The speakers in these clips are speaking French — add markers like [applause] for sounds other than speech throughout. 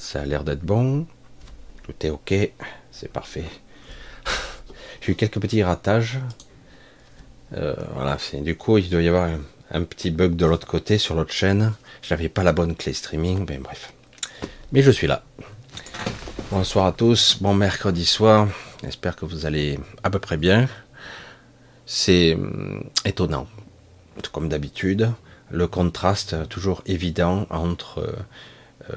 Ça a l'air d'être bon. Tout est ok. C'est parfait. [laughs] J'ai eu quelques petits ratages. Euh, voilà, du coup, il doit y avoir un, petit bug de l'autre côté sur l'autre chaîne. Je n'avais pas la bonne clé streaming, mais bref. Mais je suis là. Bonsoir à tous. Bon mercredi soir. J'espère que vous allez à peu près bien. C'est hum, étonnant, comme d'habitude, le contraste toujours évident entre euh,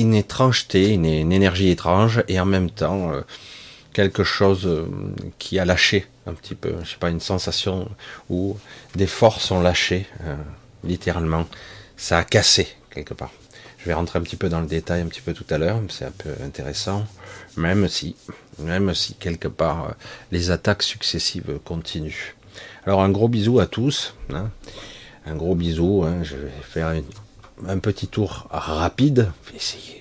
une étrangeté, une, énergie étrange, et en même temps euh, quelque chose qui a lâché un petit peu, je sais pas, une sensation où des forces ont lâché, littéralement. Ça a cassé quelque part. Je vais rentrer un petit peu dans le détail un petit peu tout à l'heure, c'est un peu intéressant, même si, même si quelque part les attaques successives continuent. Alors un gros bisou à tous. Hein. Un gros bisou. Hein. Je vais faire un petit tour rapide. Je vais essayer.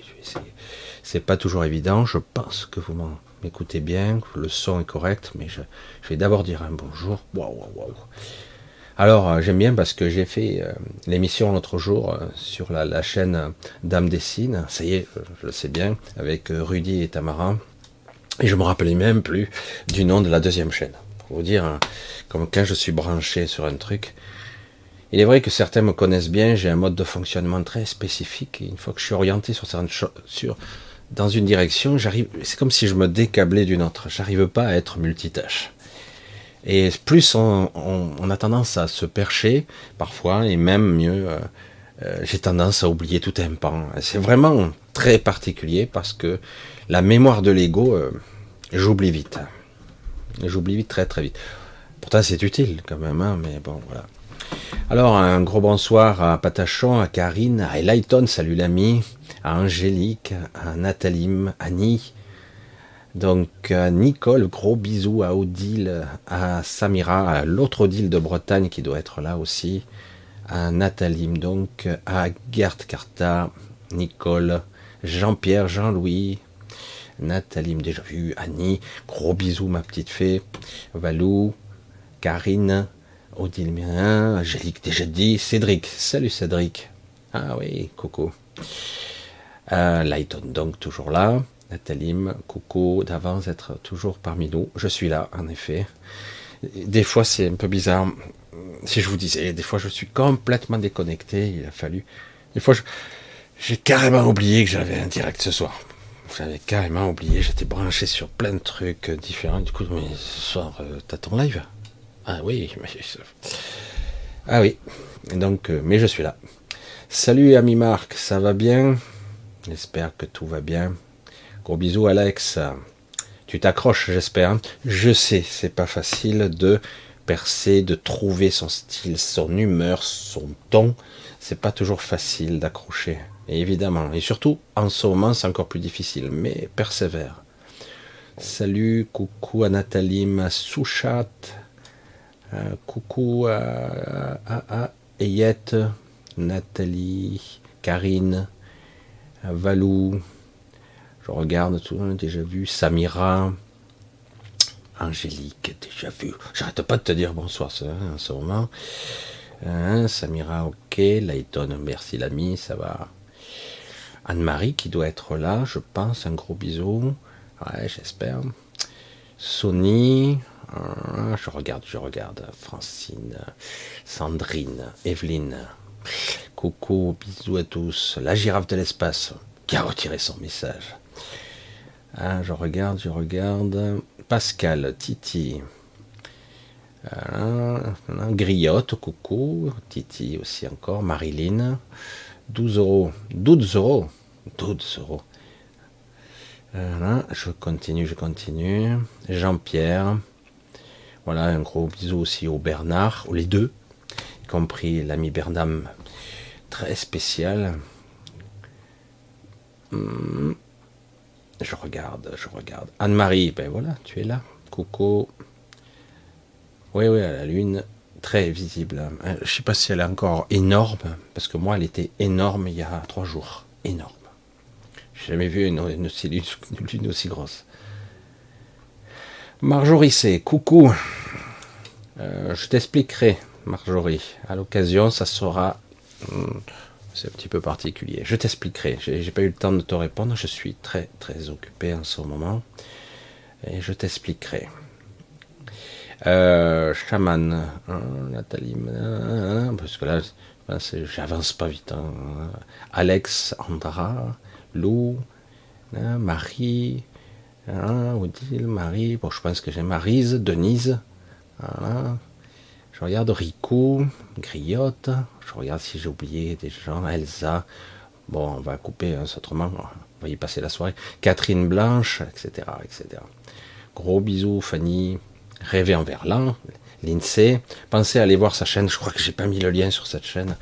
C'est pas toujours évident. Je pense que vous m'écoutez bien, le son est correct, mais je, vais d'abord dire un bonjour. Waouh, waouh, Alors euh, j'aime bien parce que j'ai fait euh, l'émission l'autre jour euh, sur la, chaîne Dame Dessine. Ça y est, je le sais bien, avec Rudy et Tamara. Et je me rappelais même plus du nom de la deuxième chaîne. Pour vous dire, hein, comme quand je suis branché sur un truc. Il est vrai que certains me connaissent bien, j'ai un mode de fonctionnement très spécifique. une fois que je suis orienté sur certaines sur, dans une direction, j'arrive, c'est comme si je me décablais d'une autre. J'arrive pas à être multitâche. Et plus on, on, a tendance à se percher, parfois, et même mieux, euh, euh, j'ai tendance à oublier tout un pan. C'est vraiment très particulier parce que la mémoire de l'ego, euh, j'oublie vite. J'oublie vite, très très vite. Pourtant, c'est utile quand même, hein, mais bon, voilà. Alors, un gros bonsoir à Patachon, à Karine, à Elayton, salut l'ami, à Angélique, à Nathalie, Annie, donc à Nicole, gros bisous à Odile, à Samira, à l'autre Odile de Bretagne qui doit être là aussi, à Nathalie, donc à Gert Carta, Nicole, Jean-Pierre, Jean-Louis, Nathalie, déjà vu, Annie, gros bisous ma petite fée, Valou, Karine, Odile Mirin, Angélique déjà dit, Cédric, salut Cédric. Ah oui, coucou. Euh, Lighton donc toujours là. Nathalie, coucou d'avance être toujours parmi nous. Je suis là, en effet. Des fois, c'est un peu bizarre. Si je vous disais, des fois, je suis complètement déconnecté. Il a fallu. Des fois, j'ai carrément oublié que j'avais un direct ce soir. J'avais carrément oublié. J'étais branché sur plein de trucs différents. Du coup, ce soir, euh, t'as ton live? Ah oui, mais... Ah oui, donc, euh, mais je suis là. Salut ami Marc, ça va bien? J'espère que tout va bien. Gros bisous Alex. Tu t'accroches, j'espère. Je sais, c'est pas facile de percer, de trouver son style, son humeur, son ton. C'est pas toujours facile d'accrocher. évidemment, et surtout en ce moment, c'est encore plus difficile. Mais persévère. Salut, coucou à Nathalie, ma sous-chat. Euh, coucou à, à, Ayette, Nathalie, Karine, Valou. Je regarde tout, le déjà vu. Samira, Angélique, déjà vu. J'arrête pas de te dire bonsoir hein, en ce moment. Hein, Samira, ok. Layton, merci l'ami, ça va. Anne-Marie qui doit être là, je pense. Un gros bisou. Ouais, j'espère. Sony, je regarde, je regarde. Francine, Sandrine, Evelyne. Coucou, bisous à tous. La girafe de l'espace qui a retiré son message. Ah, je regarde, je regarde. Pascal, Titi. Ah, griotte, coucou. Titi aussi encore. Marilyn. 12 euros. 12 euros. 12 euros. je continue, je continue. Jean-Pierre. Voilà, un gros bisou aussi au Bernard, les deux, y compris l'ami Bernam, très spécial. Hmm. Je regarde, je regarde. Anne-Marie, ben voilà, tu es là. Coucou. Oui, oui, la lune, très visible. Euh, je ne sais pas si elle est encore énorme, parce que moi, elle était énorme il y a trois jours. Énorme. J'ai jamais vu une, une, lune aussi grosse. Marjorie C, coucou. Euh, je t'expliquerai, Marjorie. À l'occasion, ça sera. Hmm, C'est un petit peu particulier. Je t'expliquerai. J'ai pas eu le temps de te répondre. Je suis très très occupé en ce moment. Et je t'expliquerai. Euh, Chaman, hein, Nathalie, hein, parce que là, j'avance pas vite. Hein. Alex, Andra, Lou, Marie, Odile, Marie, bon, je pense que j'ai Marise, Denise, je regarde Rico, Griotte, je regarde si j'ai oublié des gens, Elsa, bon, on va couper hein, autrement, on va y passer la soirée, Catherine Blanche, etc., etc. Gros bisous, Fanny, Rêver en verlan, l'INSEE. Pensez à aller voir sa chaîne. Je crois que j'ai pas mis le lien sur cette chaîne,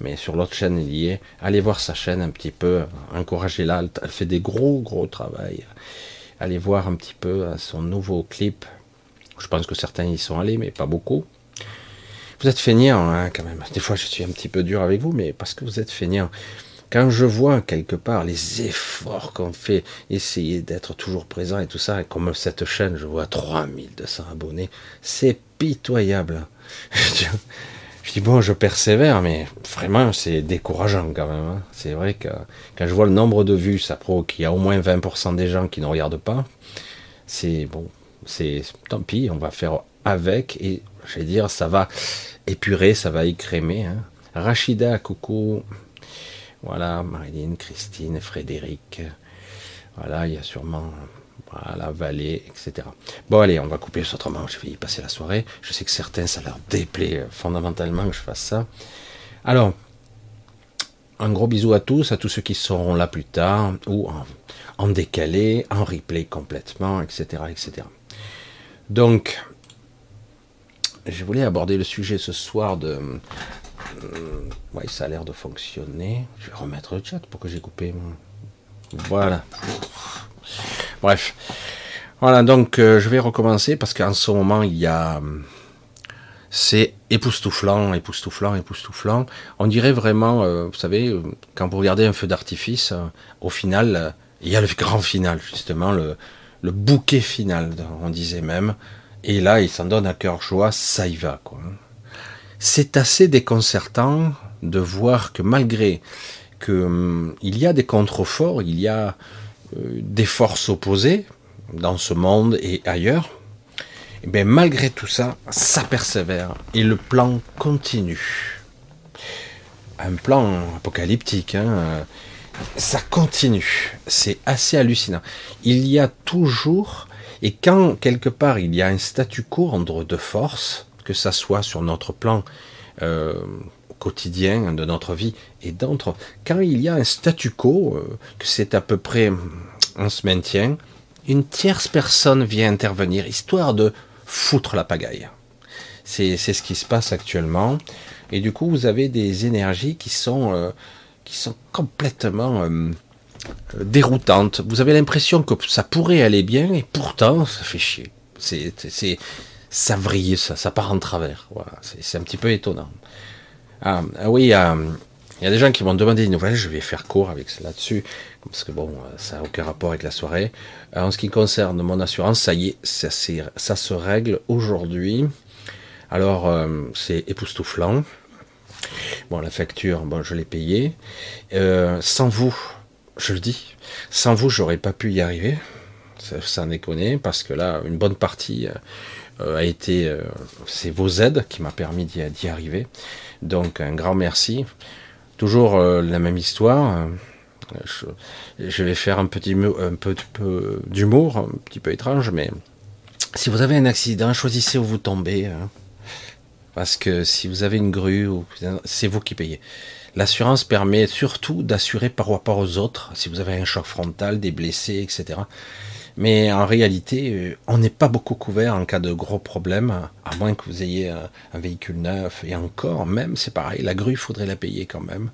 mais sur l'autre chaîne il y est. Allez voir sa chaîne un petit peu, encouragez-la. Elle fait des gros gros travail. Allez voir un petit peu son nouveau clip. Je pense que certains y sont allés, mais pas beaucoup. Vous êtes feignant hein, quand même. Des fois je suis un petit peu dur avec vous, mais parce que vous êtes feignant. Quand je vois quelque part les efforts qu'on fait, essayer d'être toujours présent et tout ça, et comme cette chaîne, je vois 3200 abonnés, c'est pitoyable. [laughs] Je dis, bon, je persévère, mais vraiment, c'est décourageant quand même. Hein. C'est vrai que quand je vois le nombre de vues, ça prouve qu'il y a au moins 20% des gens qui ne regardent pas. C'est bon, c'est tant pis, on va faire avec, et je vais dire, ça va épurer, ça va écrémer. Hein. Rachida, coucou, voilà, Marilyn, Christine, Frédéric. Voilà, il y a sûrement voilà, Vallée, etc. Bon, allez, on va couper autrement. Je vais y passer la soirée. Je sais que certains, ça leur déplaît fondamentalement que je fasse ça. Alors, un gros bisou à tous, à tous ceux qui seront là plus tard, ou en, décalé, en replay complètement, etc., etc. Donc, je voulais aborder le sujet ce soir de euh, ouais, ça a l'air de fonctionner. Je vais remettre le chat pour que j'ai coupé. Voilà. Bref. Voilà, donc euh, je vais recommencer parce qu'en ce moment, il y a. C'est époustouflant, époustouflant, époustouflant. On dirait vraiment, euh, vous savez, quand vous regardez un feu d'artifice, au final, il y a le grand final, justement, le, le bouquet final, on disait même. Et là, il s'en donne à cœur joie, ça y va, quoi c'est assez déconcertant de voir que malgré qu'il hum, y a des contreforts, il y a euh, des forces opposées dans ce monde et ailleurs, et bien malgré tout ça, ça persévère et le plan continue. Un plan apocalyptique, hein, ça continue. C'est assez hallucinant. Il y a toujours, et quand quelque part il y a un statu quo entre deux forces, que ça soit sur notre plan euh, quotidien de notre vie et d'entre. Quand il y a un statu quo, euh, que c'est à peu près, on se maintient, une tierce personne vient intervenir, histoire de foutre la pagaille. C'est ce qui se passe actuellement. Et du coup, vous avez des énergies qui sont, euh, qui sont complètement déroutantes. Vous avez l'impression que ça pourrait aller bien et pourtant, ça fait chier. C'est ça vrille, ça, ça part en travers. Voilà, c'est un petit peu étonnant. Ah, ah oui, il y a des gens qui m'ont demandé des nouvelles, je vais faire court avec là-dessus, parce que bon, ça n'a aucun rapport avec la soirée. En ce qui concerne mon assurance, ça y est, ça, ça se règle aujourd'hui. Alors, euh, c'est époustouflant. Bon, la facture, je l'ai payée. Euh, sans vous, je le dis, sans vous, j'aurais pas pu y arriver. Ça, ça déconne, parce que là, une bonne partie euh, euh, a été, euh, c'est vos aides qui m'a permis d'y arriver. Donc un grand merci. Toujours euh, la même histoire. Je, vais faire un petit peu, d'humour, un petit peu étrange, mais si vous avez un accident, choisissez où vous tombez. Hein. parce que si vous avez une grue, c'est vous qui payez. L'assurance permet surtout d'assurer par rapport aux autres, si vous avez un choc frontal, des blessés, etc. Mais en réalité, euh, on n'est pas beaucoup couvert en cas de gros problèmes, à moins que vous ayez un, véhicule neuf. Et encore, même, c'est pareil, la grue, il faudrait la payer quand même.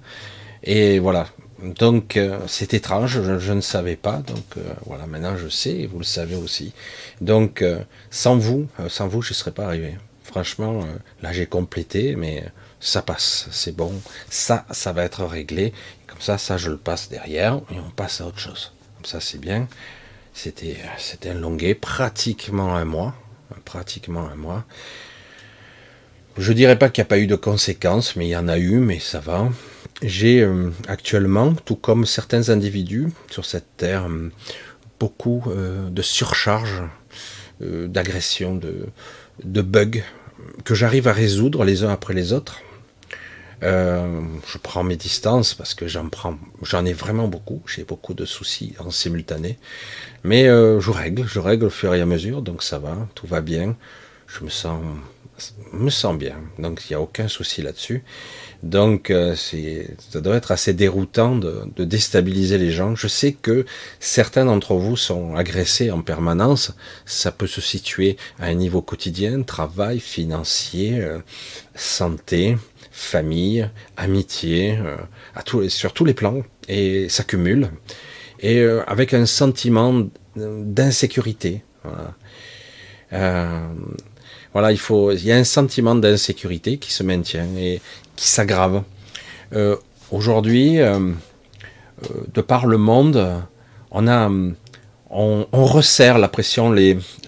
Et voilà. Donc, euh, c'est étrange, je, ne savais pas. Donc, euh, voilà, maintenant je sais, vous le savez aussi. Donc, sans vous, sans vous, je ne serais pas arrivé. Franchement, là, j'ai complété, mais ça passe, c'est bon. Ça, ça va être réglé. Comme ça, ça, je le passe derrière, et on passe à autre chose. Comme ça, c'est bien. C'était, c'était longuet, pratiquement un mois. Pratiquement un mois. Je dirais pas qu'il n'y a pas eu de conséquences, mais il y en a eu, mais ça va. j'ai euh, actuellement, tout comme certains individus sur cette terre, euh, beaucoup euh, de surcharge, d'agression, de, de bugs que j'arrive à résoudre les uns après les autres. Je prends mes distances parce que j'en prends, j'en ai vraiment beaucoup. J'ai beaucoup de soucis en simultané, mais je règle, je règle au fur et à mesure, donc ça va, tout va bien. Je me sens, me sens bien, donc il n'y a aucun souci là-dessus. Donc, euh, ça doit être assez déroutant de, déstabiliser les gens. Je sais que certains d'entre vous sont agressés en permanence. Ça peut se situer à un niveau quotidien, travail, financier, euh, santé, famille, amitié, euh, sur tous les plans. Et ça cumule. Et avec un sentiment d'insécurité. Voilà. voilà, il faut, y a un sentiment d'insécurité qui se maintient et qui s'aggrave. Euh, aujourd'hui, euh, euh, de par le monde, on resserre la pression,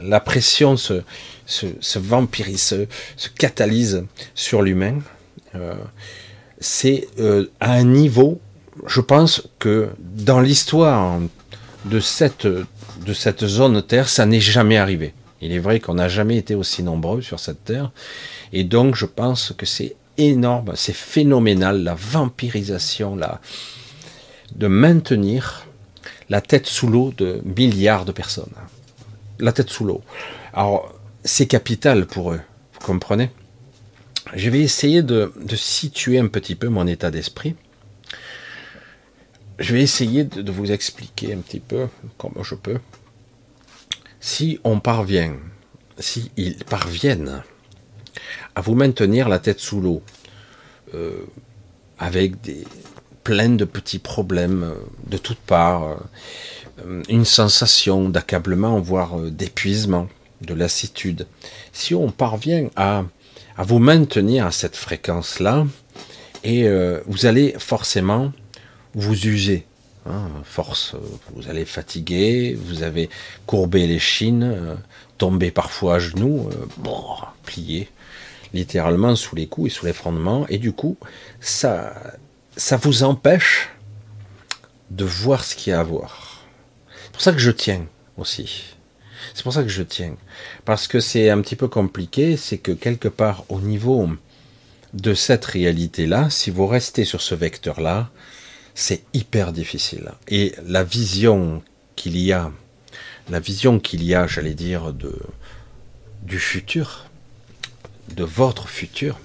la pression se, se, se vampirise, se, se, catalyse sur l'humain. C'est à un niveau, je pense que dans l'histoire de cette, zone Terre, ça n'est jamais arrivé. Il est vrai qu'on n'a jamais été aussi nombreux sur cette Terre. Et donc, je pense que c'est énorme, c'est phénoménal, la vampirisation, de maintenir la tête sous l'eau de milliards de personnes. La tête sous l'eau. Alors, c'est capital pour eux, vous comprenez? Je vais essayer de, situer un petit peu mon état d'esprit. Je vais essayer de, vous expliquer un petit peu, comme je peux. Si on parvient, si ils parviennent à vous maintenir la tête sous l'eau, euh, avec plein de petits problèmes euh, de toutes parts, euh, une sensation d'accablement, voire d'épuisement, de lassitude. Si on parvient à, à vous maintenir à cette fréquence-là, et vous allez forcément vous user. Hein, force, vous allez fatiguer, vous avez courbé les chines, tomber parfois à genoux, bon, plier littéralement sous les coups et sous les fondements, et du coup, ça, ça vous empêche de voir ce qu'il y a à voir. C'est pour ça que je tiens aussi. C'est pour ça que je tiens. Parce que c'est un petit peu compliqué, c'est que quelque part au niveau de cette réalité-là, si vous restez sur ce vecteur-là, c'est hyper difficile. Et la vision qu'il y a, la vision qu'il y a, j'allais dire, de, du futur, de votre futur,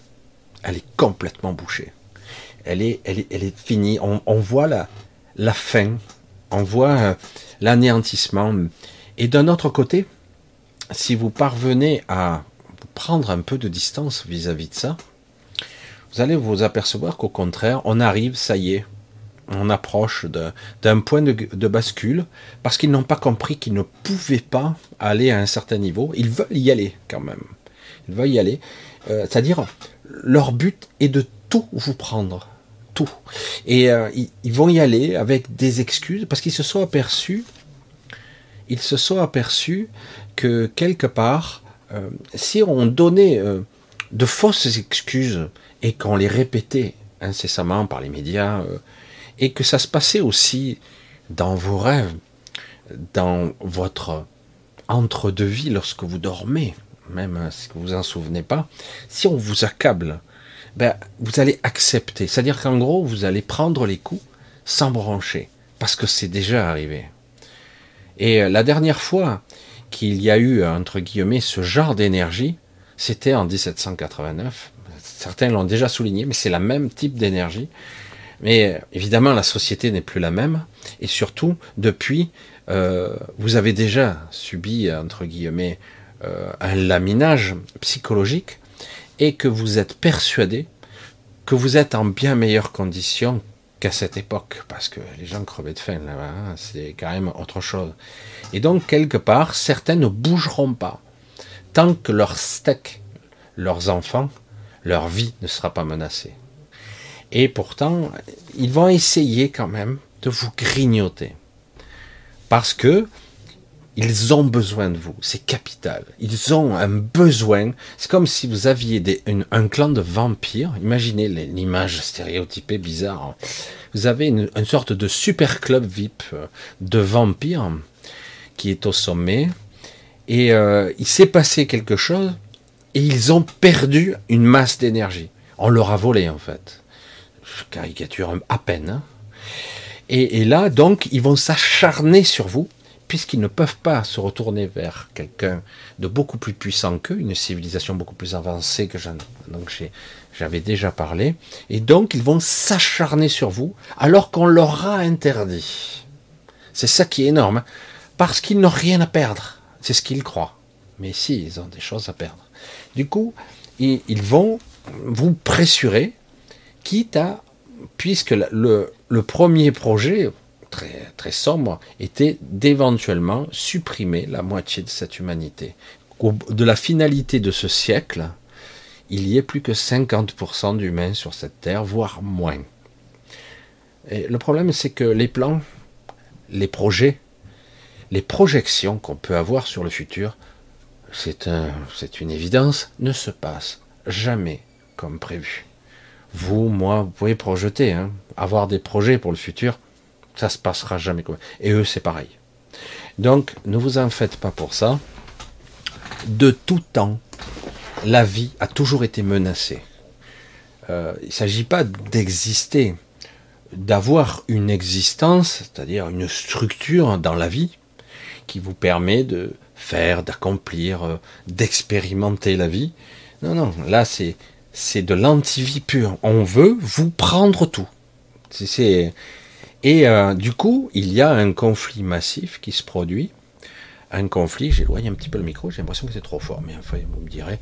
elle est complètement bouchée. Elle est, elle est, elle est finie. On, voit la, la fin, on voit euh, l'anéantissement. Et d'un autre côté, si vous parvenez à prendre un peu de distance vis-à-vis de ça, vous allez vous apercevoir qu'au contraire, on arrive, ça y est, on approche d'un point de, bascule, parce qu'ils n'ont pas compris qu'ils ne pouvaient pas aller à un certain niveau. Ils veulent y aller quand même. Ils veulent y aller. Euh, c'est-à-dire, leur but est de tout vous prendre. Tout. Et euh, ils, vont y aller avec des excuses parce qu'ils se sont aperçus, ils se sont aperçus que quelque part, euh, si on donnait de fausses excuses et qu'on les répétait incessamment par les médias, et que ça se passait aussi dans vos rêves, dans votre entre-deux-vie lorsque vous dormez, même si vous vous en souvenez pas, si on vous accable, ben, vous allez accepter. C'est-à-dire qu'en gros, vous allez prendre les coups sans brancher, parce que c'est déjà arrivé. Et euh, la dernière fois qu'il y a eu, entre guillemets, ce genre d'énergie, c'était en 1789. Certains l'ont déjà souligné, mais c'est la même type d'énergie. Mais euh, évidemment, la société n'est plus la même. Et surtout, depuis, euh, vous avez déjà subi, entre guillemets, un laminage psychologique et que vous êtes persuadé que vous êtes en bien meilleures conditions cette époque, parce que les gens crevaient de faim là-bas, hein, c'est quand même autre chose. Et donc, quelque part, certains ne bougeront pas tant que leur steak, leurs enfants, leur vie ne sera pas menacée. Et pourtant, ils vont essayer quand même de vous grignoter. Parce que Ils ont besoin de vous, c'est capital. Ils ont un besoin. C'est comme si vous aviez un clan de vampires. Imaginez l'image stéréotypée bizarre. Vous avez une, sorte de super club VIP euh, de vampires qui est au sommet. Et euh, il s'est passé quelque chose et ils ont perdu une masse d'énergie. On leur a volé en fait. Je caricature à peine. Hein. Et là, donc, ils vont s'acharner sur vous puisqu'ils ne peuvent pas se retourner vers quelqu'un de beaucoup plus puissant qu'eux, une civilisation beaucoup plus avancée que j'avais déjà parlé, et donc ils vont s'acharner sur vous alors qu'on leur a interdit. C'est ça qui est énorme, hein. parce qu'ils n'ont rien à perdre, c'est ce qu'ils croient. Mais si, ils ont des choses à perdre. Du coup, ils vont vous pressurer, quitte à, puisque le, le premier projet, très, sombre était d'éventuellement supprimer la moitié de cette humanité. de la finalité de ce siècle, il y ait plus que 50% d'humains sur cette terre, voire moins. Et le problème, c'est que les plans, les projets, les projections qu'on peut avoir sur le futur, c'est un, une évidence, ne se passent jamais comme prévu. Vous, moi, vous pouvez projeter, hein, avoir des projets pour le futur, ça se passera jamais Et eux, c'est pareil. Donc, ne vous en faites pas pour ça. De tout temps, la vie a toujours été menacée. Euh, il ne s'agit pas d'exister, d'avoir une existence, c'est-à-dire une structure dans la vie qui vous permet de faire, d'accomplir, euh, d'expérimenter la vie. Non, non, là c'est c'est de l'antivie pure. On veut vous prendre tout. C'est et euh, du coup, il y a un conflit massif qui se produit. Un conflit, j'éloigne un petit peu le micro, j'ai l'impression que c'est trop fort, mais enfin, vous me direz.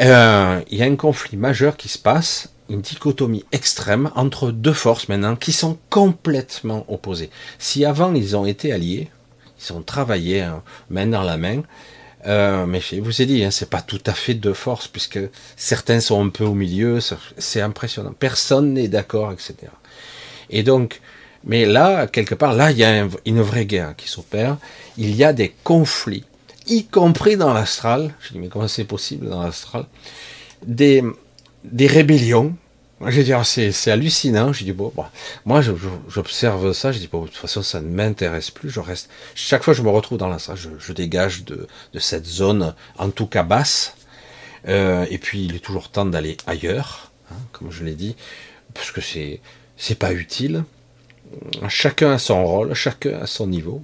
Euh, il y a un conflit majeur qui se passe, une dichotomie extrême entre deux forces maintenant qui sont complètement opposées. Si avant ils ont été alliés, ils ont travaillé hein, main dans la main, euh, mais je vous ai dit, hein, c'est pas tout à fait deux forces puisque certains sont un peu au milieu, c'est impressionnant. Personne n'est d'accord, etc. Et donc, mais là, quelque part, là, il y a une vraie guerre qui s'opère. Il y a des conflits, y compris dans l'astral. Je dis, mais comment c'est possible dans l'astral? Des, des rébellions. Moi, je dis, c'est hallucinant. Je dis, bon, moi, j'observe ça. Je dis, bon, de toute façon, ça ne m'intéresse plus. Je reste. Chaque fois je me retrouve dans l'astral, je, je, dégage de, de, cette zone, en tout cas basse. Euh, et puis, il est toujours temps d'aller ailleurs, hein, comme je l'ai dit, parce que c'est c'est pas utile chacun a son rôle, chacun a son niveau.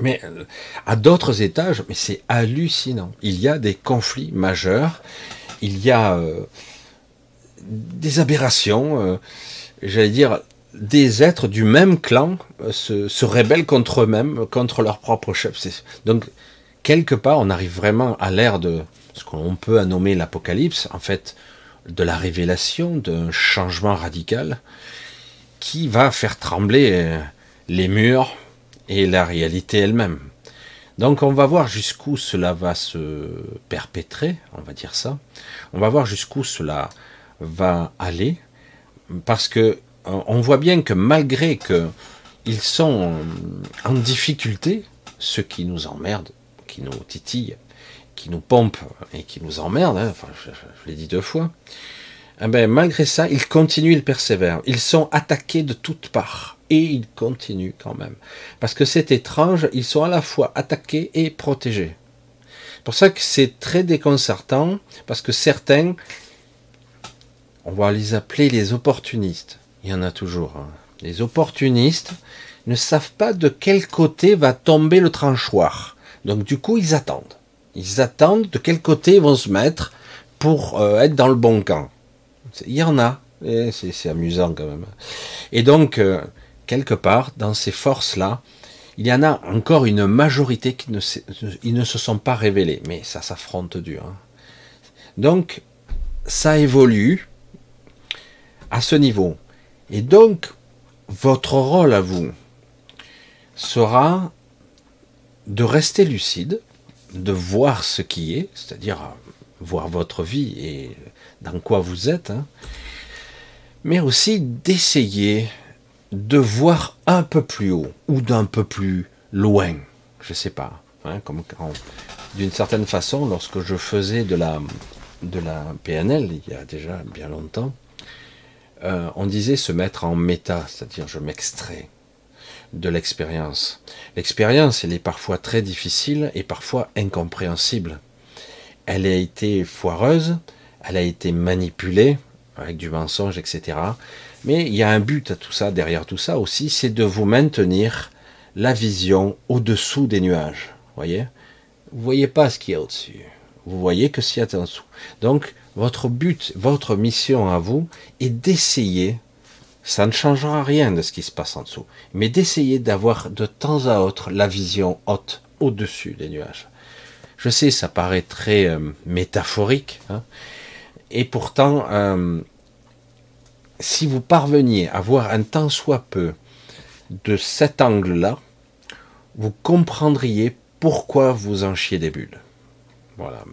Mais euh, à d'autres étages, mais c'est hallucinant. Il y a des conflits majeurs, il y a euh, des aberrations, euh, j'allais dire, des êtres du même clan se, se, rebellent contre eux-mêmes, contre leur propre chef. Donc, quelque part, on arrive vraiment à l'ère de ce qu'on peut nommer l'apocalypse, en fait, de la révélation, d'un changement radical qui va faire trembler euh, les murs et la réalité elle-même. Donc on va voir jusqu'où cela va se perpétrer, on va dire ça. On va voir jusqu'où cela va aller, parce que euh, on voit bien que malgré que ils sont en difficulté, ceux qui nous emmerdent, qui nous titillent, qui nous pompent et qui nous emmerdent, hein, je l'ai dit deux fois, eh ben, malgré ça, ils continuent, ils persévèrent. Ils sont attaqués de toutes parts. Et ils continuent quand même. Parce que c'est étrange, ils sont à la fois attaqués et protégés. C'est pour ça que c'est très déconcertant, parce que certains, on va les appeler les opportunistes. Il y en a toujours. Hein. Les opportunistes ne savent pas de quel côté va tomber le tranchoir. Donc du coup, ils attendent. Ils attendent de quel côté ils vont se mettre pour euh, être dans le bon camp. Il y en a, c'est amusant quand même. Et donc, euh, quelque part, dans ces forces-là, il y en a encore une majorité qui ne, ils ne se sont pas révélés, mais ça s'affronte dur. Hein. Donc, ça évolue à ce niveau. Et donc, votre rôle à vous sera de rester lucide, de voir ce qui est, c'est-à-dire voir votre vie et dans quoi vous êtes, hein, mais aussi d'essayer de voir un peu plus haut ou d'un peu plus loin, je sais pas, Hein, comme d'une certaine façon, lorsque je faisais de la, de la PNL, il y a déjà bien longtemps, euh, on disait se mettre en méta, c'est-à-dire je m'extrais de l'expérience. L'expérience, elle est parfois très difficile et parfois incompréhensible. Elle a été foireuse, elle a été manipulée avec du mensonge, etc. Mais il y a un but à tout ça, derrière tout ça aussi, c'est de vous maintenir la vision au-dessous des nuages. Voyez? Vous voyez pas ce qu'il y a au-dessus. Vous voyez que s'il y a en dessous. Donc, votre but, votre mission à vous est d'essayer, ça ne changera rien de ce qui se passe en dessous, mais d'essayer d'avoir de temps à autre la vision haute au-dessus des nuages. Je sais, ça paraît très euh, métaphorique, hein, et pourtant, euh, si vous parveniez à voir un tant soit peu de cet angle-là, vous comprendriez pourquoi vous en chiez des bulles. Voilà.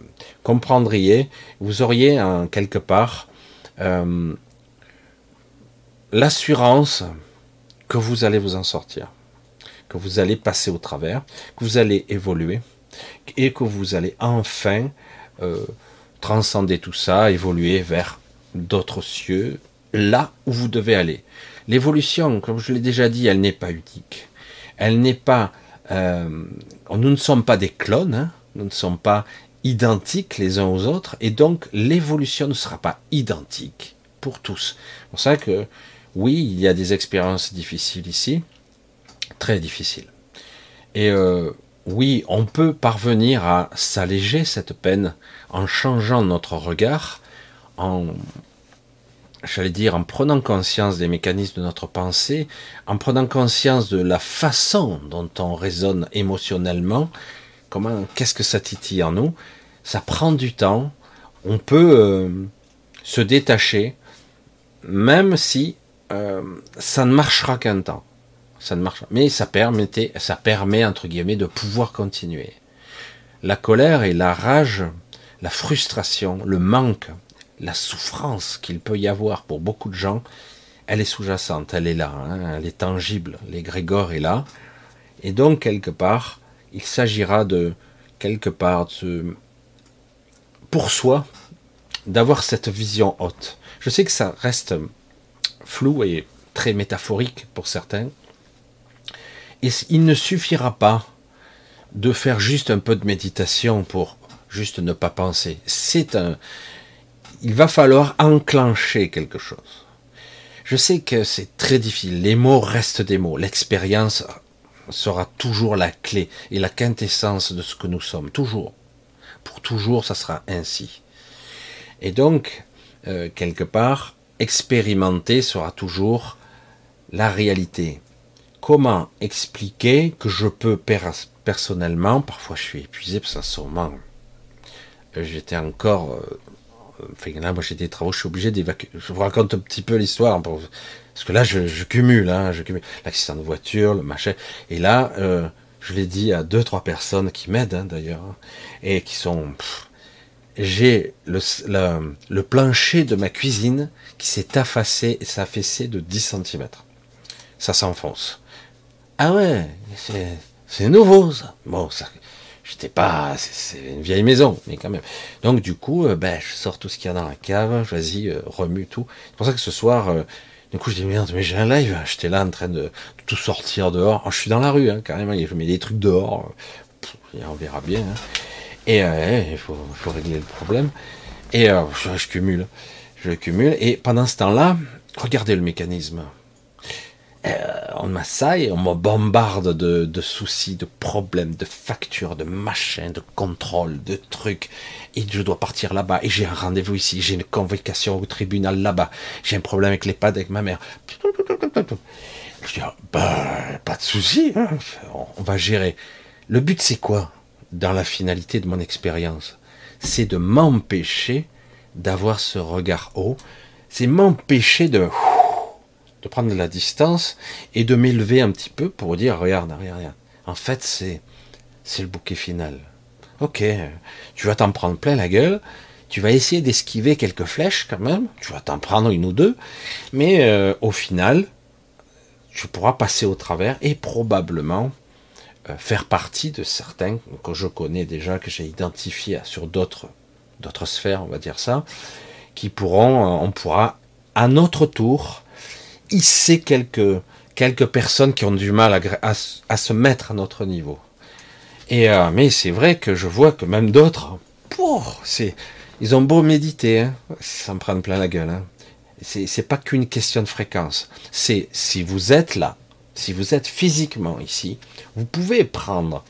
Comprendriez, vous auriez en quelque part euh, l'assurance que vous allez vous en sortir, que vous allez passer au travers, que vous allez évoluer et que vous allez enfin euh, transcender tout ça, évoluer vers d'autres cieux, là où vous devez aller. L'évolution, comme je l'ai déjà dit, elle n'est pas unique. Elle n'est pas... Euh, nous ne sommes pas des clones, hein. nous ne sommes pas identiques les uns aux autres, et donc l'évolution ne sera pas identique pour tous. C'est pour ça que, oui, il y a des expériences difficiles ici, très difficiles. Et euh, oui, on peut parvenir à s'alléger cette peine en changeant notre regard, en j'allais dire, en prenant conscience des mécanismes de notre pensée, en prenant conscience de la façon dont on raisonne émotionnellement, comment, qu'est-ce que ça titille en nous, ça prend du temps. On peut euh, se détacher, même si euh, ça ne marchera qu'un temps. Ça ne marche, mais ça permet, ça permet entre guillemets de pouvoir continuer. La colère et la rage, la frustration, le manque, la souffrance qu'il peut y avoir pour beaucoup de gens, elle est sous-jacente, elle est là, hein, elle est tangible. L'égrégore est là. Et donc, quelque part, il s'agira de, quelque part, pour soi, d'avoir cette vision haute. Je sais que ça reste flou et très métaphorique pour certains. Et il ne suffira pas de faire juste un peu de méditation pour juste ne pas penser. C'est un, il va falloir enclencher quelque chose. Je sais que c'est très difficile. Les mots restent des mots. L'expérience sera toujours la clé et la quintessence de ce que nous sommes. Toujours. Pour toujours, ça sera ainsi. Et donc, euh, quelque part, expérimenter sera toujours la réalité. Comment expliquer que je peux personnellement, parfois je suis épuisé, parce que sûrement, j'étais encore euh, enfin là, moi j'ai des travaux, je suis obligé d'évacuer. Je vous raconte un petit peu l'histoire, parce que là je, cumule, hein, je cumule l'accident de voiture, le machin. Et là, euh, je l'ai dit à deux, trois personnes qui m'aident hein, d'ailleurs, hein, et qui sont. J'ai le, plancher de ma cuisine qui s'est et s'affaissé de 10 cm. Ça s'enfonce. Ah ouais, c'est nouveau ça. Bon, ça, J'étais pas, c'est une vieille maison, mais quand même. Donc du coup, euh, ben, je sors tout ce qu'il y a dans la cave, vas-y, euh, remue tout. C'est pour ça que ce soir, euh, du coup, je dis merde, mais j'ai un live. J'étais là en train de, tout sortir dehors. je suis dans la rue, hein, carrément. Je mets des trucs dehors. on verra bien. Hein. Et il faut, régler le problème. Et je cumule, je cumule. Et pendant ce temps-là, regardez le mécanisme. Euh, on m'assaille, on me bombarde de, soucis, de problèmes, de factures, de machins, de contrôles, de trucs. Et je dois partir là-bas. Et j'ai un rendez-vous ici. J'ai une convocation au tribunal là-bas. J'ai un problème avec les pads avec ma mère. Je dis, bah, pas de soucis. Hein. On va gérer. Le but, c'est quoi dans la finalité de mon expérience? C'est de m'empêcher d'avoir ce regard haut. C'est m'empêcher de de prendre de la distance et de m'élever un petit peu pour dire regarde, regarde, regarde. En fait, c'est c'est le bouquet final. Ok, tu vas t'en prendre plein la gueule, tu vas essayer d'esquiver quelques flèches quand même, tu vas t'en prendre une ou deux, mais euh, au final, tu pourras passer au travers et probablement euh, faire partie de certains que je connais déjà, que j'ai identifiés sur d'autres d'autres sphères, on va dire ça, qui pourront, euh, on pourra à notre tour hisser quelques quelques personnes qui ont du mal à, à, se mettre à notre niveau. Et euh, mais c'est vrai que je vois que même d'autres, c'est ils ont beau méditer, hein, ça me prend plein la gueule. Hein. C'est pas qu'une question de fréquence. C'est si vous êtes là, si vous êtes physiquement ici, vous pouvez prendre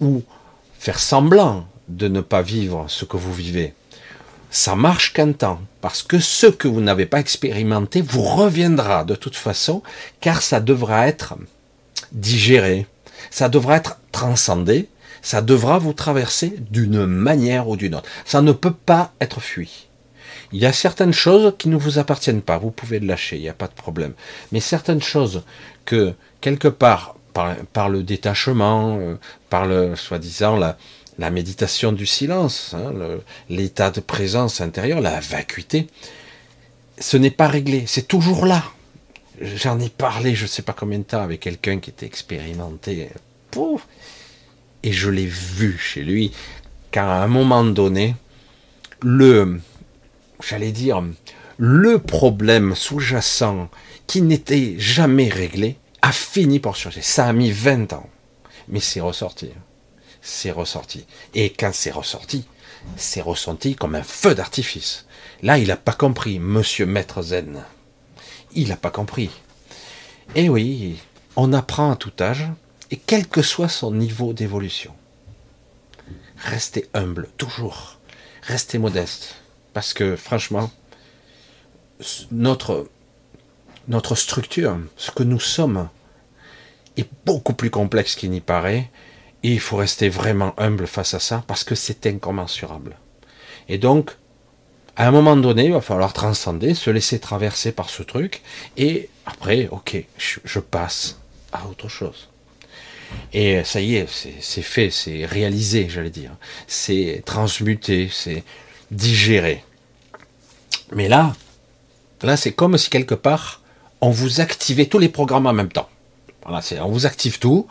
ou faire semblant de ne pas vivre ce que vous vivez. Ça marche qu'un temps, parce que ce que vous n'avez pas expérimenté vous reviendra de toute façon, car ça devra être digéré, ça devra être transcendé, ça devra vous traverser d'une manière ou d'une autre. Ça ne peut pas être fui. Il y a certaines choses qui ne vous appartiennent pas, vous pouvez le lâcher, il n'y a pas de problème. Mais certaines choses que, quelque part, par, le détachement, euh, par le, soi-disant, la, la méditation du silence, hein, l'état de présence intérieure, la vacuité, ce n'est pas réglé, c'est toujours là. J'en ai parlé, je ne sais pas combien de temps, avec quelqu'un qui était expérimenté. Pouf, et je l'ai vu chez lui, car à un moment donné, le, j'allais dire, le problème sous-jacent qui n'était jamais réglé a fini par changer. Ça a mis 20 ans, mais c'est ressorti. C'est ressorti. Et quand c'est ressorti, c'est ressenti comme un feu d'artifice. Là, il n'a pas compris, monsieur Maître Zen. Il n'a pas compris. Et oui, on apprend à tout âge, et quel que soit son niveau d'évolution. Restez humble, toujours. Restez modeste. Parce que franchement, notre, notre structure, ce que nous sommes, est beaucoup plus complexe qu'il n'y paraît. Et il faut rester vraiment humble face à ça parce que c'est incommensurable. Et donc, à un moment donné, il va falloir transcender, se laisser traverser par ce truc. Et après, ok, je passe à autre chose. Et ça y est, c'est fait, c'est réalisé, j'allais dire. C'est transmuté, c'est digéré. Mais là, là, c'est comme si quelque part, on vous activait tous les programmes en même temps. Voilà, on vous active tout.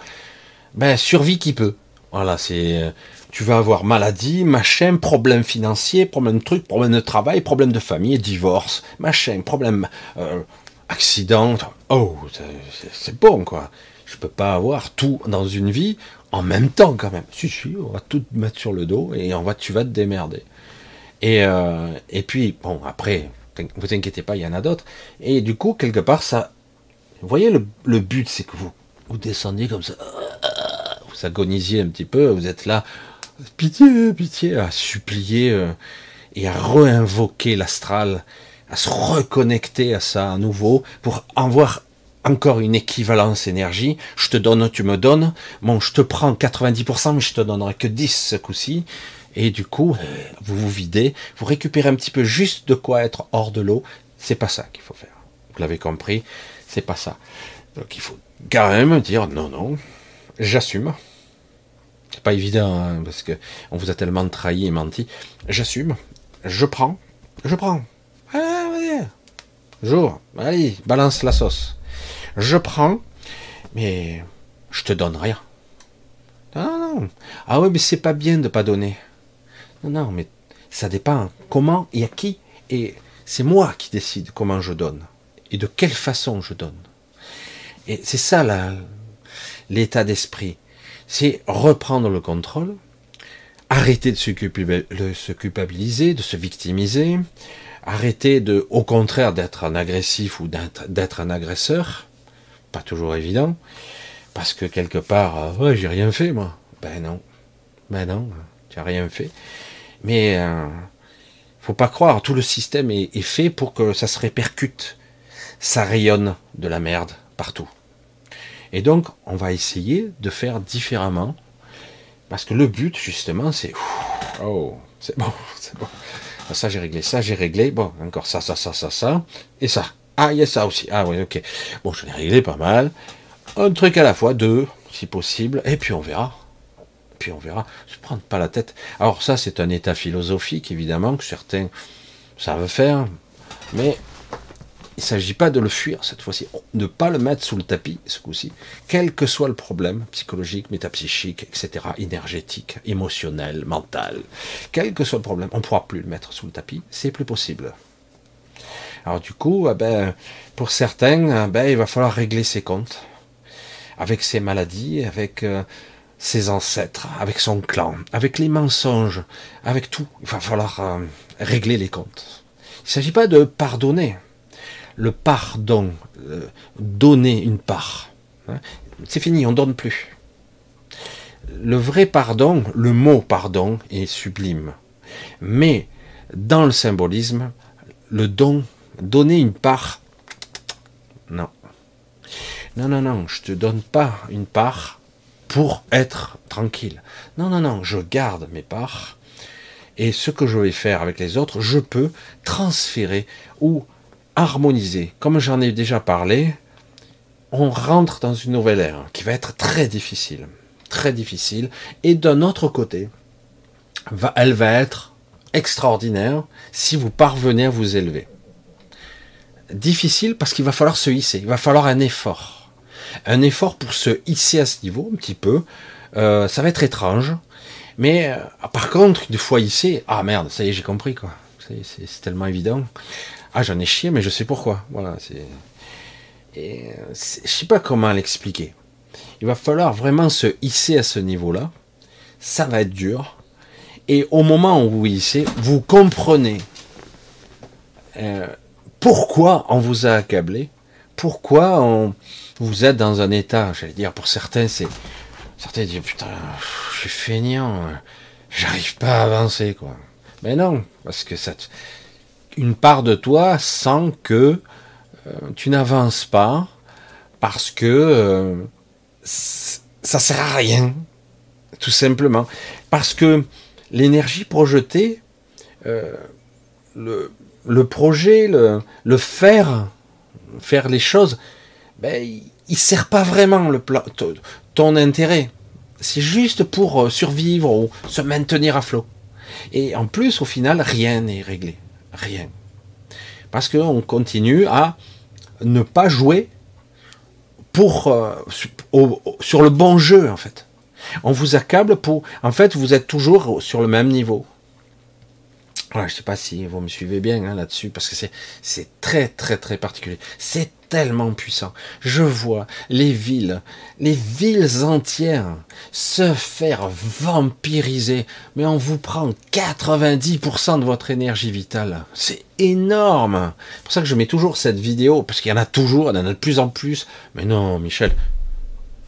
Ben, survie qui peut. Voilà, c'est, euh, tu vas avoir maladie, machin, problème financier, problème de truc, problème de travail, problème de famille, divorce, machin, problème, euh, accident. Oh, c'est bon, quoi je peux pas avoir tout dans une vie en même temps quand même. Si, si, on va tout mettre sur le dos et on va, tu vas te démerder. Et, euh, et puis, bon, après, vous inquiétez pas, il y en a d'autres. Et du coup, quelque part, ça. Vous voyez, le, le but, c'est que vous, vous descendiez comme ça. Vous agonisiez un petit peu, vous êtes là. Pitié, pitié, à supplier euh, et à réinvoquer l'astral, à se reconnecter à ça à nouveau pour en voir encore une équivalence énergie. Je te donne, tu me donnes. Bon, je te prends 90%, mais je te donnerai que 10 ce coup-ci. Et du coup, vous vous videz, vous récupérez un petit peu juste de quoi être hors de l'eau. C'est pas ça qu'il faut faire. Vous l'avez compris, c'est pas ça. Donc il faut quand même dire non, non, j'assume. C'est pas évident hein, parce que on vous a tellement trahi et menti. J'assume, je prends, je prends. Allez, jour, allez, balance la sauce je prends, mais je te donne rien. Ah non. Ah oui, mais c'est pas bien de pas donner. Non, non, mais ça dépend comment et à qui. Et c'est moi qui décide comment je donne et de quelle façon je donne. Et c'est ça l'état d'esprit. C'est reprendre le contrôle, arrêter de se culpabiliser, de se victimiser, arrêter de, au contraire, d'être un agressif ou d'être un agresseur, pas toujours évident, parce que quelque part, euh, ouais, j'ai rien fait, moi. Ben non, ben non, tu as rien fait. Mais euh, faut pas croire, tout le système est, fait pour que ça se répercute, ça rayonne de la merde partout. Et donc, on va essayer de faire différemment, parce que le but, justement, c'est, oh, c'est bon, [laughs] c'est bon. Ça j'ai réglé, ça j'ai réglé, bon, encore ça, ça, ça, ça, ça, et ça. Ah, il y a ça aussi. Ah oui, ok. Bon, je l'ai réglé pas mal. Un truc à la fois, deux, si possible, et puis on verra. Puis on verra. Se prendre pas la tête. Alors ça, c'est un état philosophique, évidemment, que certains savent faire. Mais il ne s'agit pas de le fuir cette fois-ci, ne pas le mettre sous le tapis ce coup-ci, quel que soit le problème psychologique, métapsychique, etc., énergétique, émotionnel, mental, quel que soit le problème, on ne pourra plus le mettre sous le tapis, c'est plus possible. Alors du coup, eh ben, pour certains, eh ben, il va falloir régler ses comptes avec ses maladies, avec euh, ses ancêtres, avec son clan, avec les mensonges, avec tout. Il va falloir euh, régler les comptes. Il ne s'agit pas de pardonner. Le pardon, euh, donner une part, hein, c'est fini, on donne plus. Le vrai pardon, le mot pardon est sublime. Mais dans le symbolisme, le don, donner une part, non. Non, non, non, je te donne pas une part pour être tranquille. Non, non, non, je garde mes parts. Et ce que je vais faire avec les autres, je peux transférer ou harmoniser. Comme j'en ai déjà parlé, on rentre dans une nouvelle ère qui va être très difficile. Très difficile. Et d'un autre côté, elle va être extraordinaire si vous parvenez à vous élever. Difficile parce qu'il va falloir se hisser, il va falloir un effort un effort pour se hisser à ce niveau un petit peu. Euh, ça va être étrange. Mais euh, par contre, une fois hissé, ah merde, ça y est, j'ai compris quoi. C'est tellement évident. Ah, j'en ai chié, mais je sais pourquoi. Voilà, c'est. Et euh, je sais pas comment l'expliquer. Il va falloir vraiment se hisser à ce niveau-là. Ça va être dur. Et au moment où vous hissez, vous comprenez pourquoi on vous a accablé, pourquoi on, vous êtes dans un état, j'allais dire, pour certains, c'est. Certains disent, putain, je suis feignant, j'arrive pas à avancer, quoi. Mais non, parce que ça. Une part de toi sent que euh, tu n'avances pas parce que euh, ça sert à rien, tout simplement. Parce que l'énergie projetée, euh, le, projet, le, faire, faire les choses, ben, il sert pas vraiment le ton intérêt. C'est juste pour survivre ou se maintenir à flot. Et en plus, au final, rien n'est réglé. Rien. Parce qu'on continue à ne pas jouer pour, euh, sur le bon jeu, en fait. On vous accable pour. En fait, vous êtes toujours sur le même niveau. Je sais pas si vous me suivez bien hein, là-dessus, parce que c'est très très très particulier. C'est tellement puissant. Je vois les villes, les villes entières se faire vampiriser, mais on vous prend 90% de votre énergie vitale. C'est énorme. C'est pour ça que je mets toujours cette vidéo, parce qu'il y en a toujours, il y en a de plus en plus. Mais non, Michel,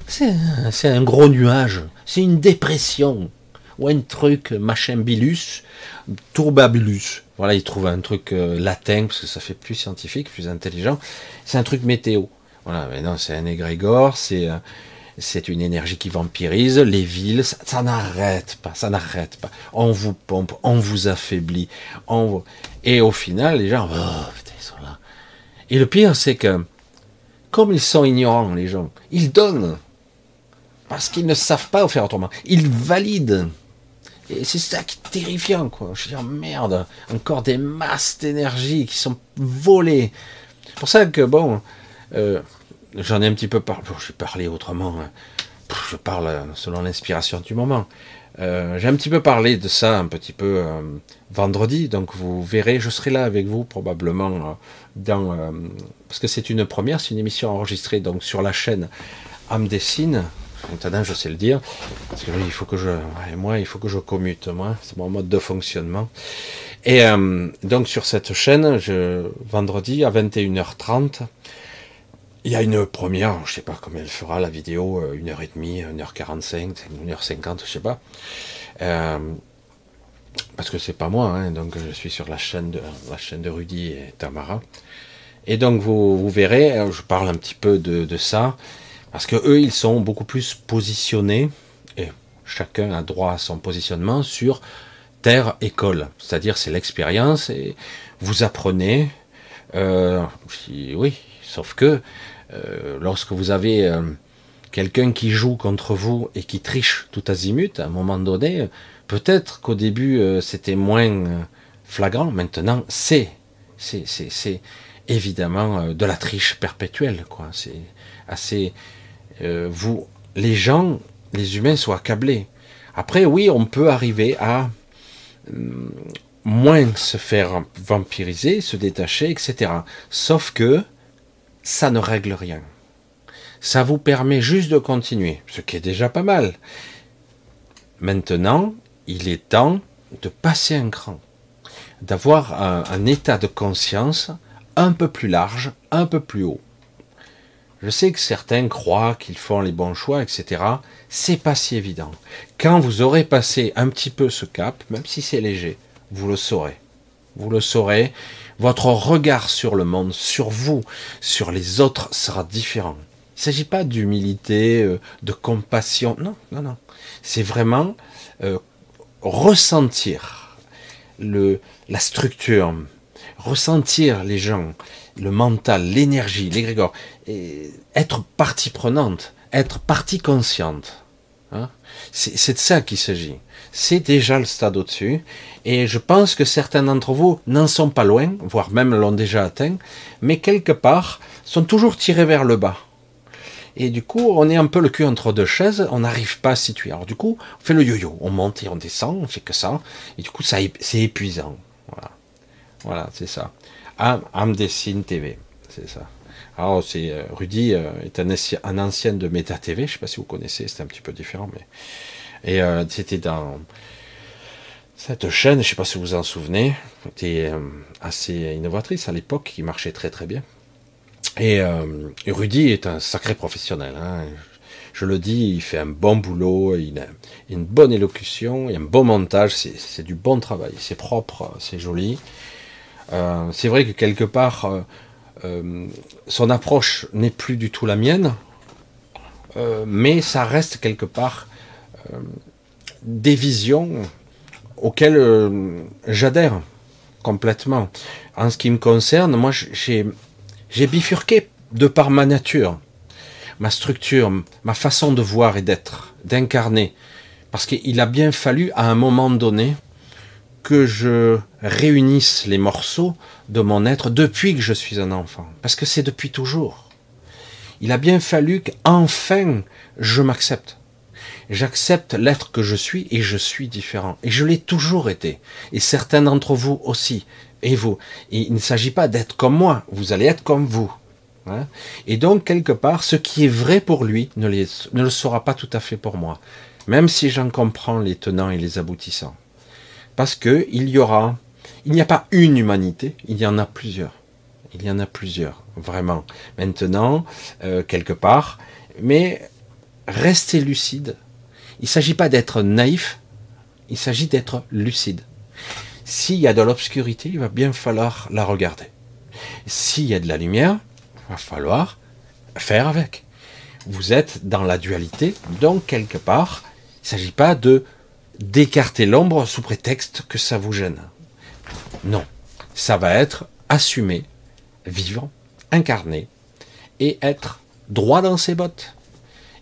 c'est un gros nuage, c'est une dépression, un truc, machin bilus, tourbabulus. Voilà, il trouve un truc euh, latin, parce que ça fait plus scientifique, plus intelligent. C'est un truc météo. Voilà, mais non, c'est un égrégore, c'est euh, c'est une énergie qui vampirise les villes, ça, n'arrête pas, ça n'arrête pas. On vous pompe, on vous affaiblit, on et au final, les gens, oh, ils sont là. Et le pire, c'est que, comme ils sont ignorants, les gens, ils donnent, parce qu'ils ne savent pas faire autrement. Ils valident. Et c'est ça qui est terrifiant, quoi. Je veux dire, merde, encore des masses d'énergie qui sont volées. C'est pour ça que, bon, euh, j'en ai un petit peu parlé. Bon, j'ai parlé autrement. Hein. Je parle euh, selon l'inspiration du moment. Euh, j'ai un petit peu parlé de ça un petit peu vendredi, donc vous verrez, je serai là avec vous probablement dans parce que c'est une première, c'est une émission enregistrée donc sur la chaîne Âme Dessine, Je sais le dire. Parce que il faut que je, moi, il faut que je commute, moi. C'est mon mode de fonctionnement. Et euh, donc, sur cette chaîne, vendredi à 21h30, il y a une première, je sais pas combien elle fera la vidéo, 1h30, 1h45, 1h50, je sais pas. Euh, parce que c'est pas moi, hein, donc je suis sur la chaîne de Rudy et Tamara. Et donc vous, verrez, je parle un petit peu de ça. Parce que eux, ils sont beaucoup plus positionnés, et chacun a droit à son positionnement sur terre école. C'est-à-dire, c'est l'expérience, et vous apprenez. Euh, oui, sauf que euh, lorsque vous avez euh, quelqu'un qui joue contre vous et qui triche tout azimut, à un moment donné, peut-être qu'au début c'était moins flagrant, maintenant c'est, c'est, c'est, évidemment euh, de la triche perpétuelle. Quoi. C'est assez. Euh, vous, les gens, les humains sont accablés. Après, oui, on peut arriver à hum, moins se faire vampiriser, se détacher, etc. Sauf que ça ne règle rien. Ça vous permet juste de continuer, ce qui est déjà pas mal. Maintenant, il est temps de passer un cran, d'avoir un, état de conscience un peu plus large, un peu plus haut. Je sais que certains croient qu'ils font les bons choix, etc. C'est pas si évident. Quand vous aurez passé un petit peu ce cap, même si c'est léger, vous le saurez. Vous le saurez. Votre regard sur le monde, sur vous, sur les autres sera différent. Il ne s'agit pas d'humilité, euh, de compassion. Non, non, non. C'est vraiment euh, ressentir le, la structure, ressentir les gens, le mental, l'énergie, l'égrégore, être partie prenante, être partie consciente. Hein c'est de ça qu'il s'agit. C'est déjà le stade au-dessus. Et je pense que certains d'entre vous n'en sont pas loin, voire même l'ont déjà atteint, mais quelque part sont toujours tirés vers le bas. Et du coup, on est un peu le cul entre deux chaises, on n'arrive pas à se situer. Alors du coup, on fait le yo-yo, on monte et on descend, on fait que ça, et du coup, ça, c'est épuisant. Voilà, voilà c'est ça. Dessine TV, c'est ça. C'est euh, Rudy euh, est un, ancien de Meta TV, je sais pas si vous connaissez, c'est un petit peu différent, et euh, c'était dans cette chaîne, je sais pas si vous vous en souvenez, était assez innovatrice à l'époque, qui marchait très très bien. Et, Rudy est un sacré professionnel. Hein. Je le dis, il fait un bon boulot, il a une bonne élocution, il a un bon montage, c'est du bon travail, c'est propre, c'est joli. c'est vrai que quelque part, euh, son approche n'est plus du tout la mienne, euh, mais ça reste quelque part euh, des visions auxquelles j'adhère complètement. En ce qui me concerne, moi j'ai bifurqué de par ma nature, ma structure, ma façon de voir et d'être, d'incarner. Parce qu'il a bien fallu à un moment donné que je réunisse les morceaux de mon être depuis que je suis un enfant. Parce que c'est depuis toujours. Il a bien fallu qu'enfin je m'accepte. J'accepte l'être que je suis et je suis différent. Et je l'ai toujours été. Et certains d'entre vous aussi. Et vous. Et il ne s'agit pas d'être comme moi. Vous allez être comme vous. Hein. et donc, quelque part, ce qui est vrai pour lui ne, ne le sera pas tout à fait pour moi. Même si j'en comprends les tenants et les aboutissants. Parce que il y aura, il n'y a pas une humanité, il y en a plusieurs. Il y en a plusieurs, vraiment. Maintenant, euh, quelque part, mais restez lucide. Il ne s'agit pas d'être naïf, il s'agit d'être lucide. S'il y a de l'obscurité, il va bien falloir la regarder. S'il y a de la lumière, il va falloir faire avec. Vous êtes dans la dualité, donc quelque part, il ne s'agit pas de d'écarter l'ombre sous prétexte que ça vous gêne. Non, ça va être assumer, vivre, incarner et être droit dans ses bottes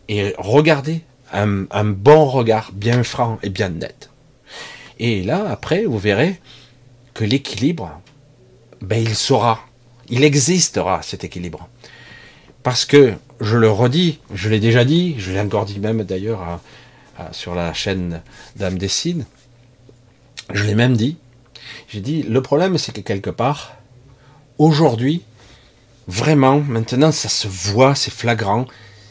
et regarder un, bon regard bien franc et bien net. Et là, après, vous verrez que l'équilibre, ben, il sera, il existera cet équilibre. Parce que, je le redis, je l'ai déjà dit, je l'ai encore dit même d'ailleurs sur la chaîne Dame Dessine. Je l'ai même dit. J'ai dit, le problème, c'est que quelque part, aujourd'hui, vraiment, maintenant, ça se voit, c'est flagrant.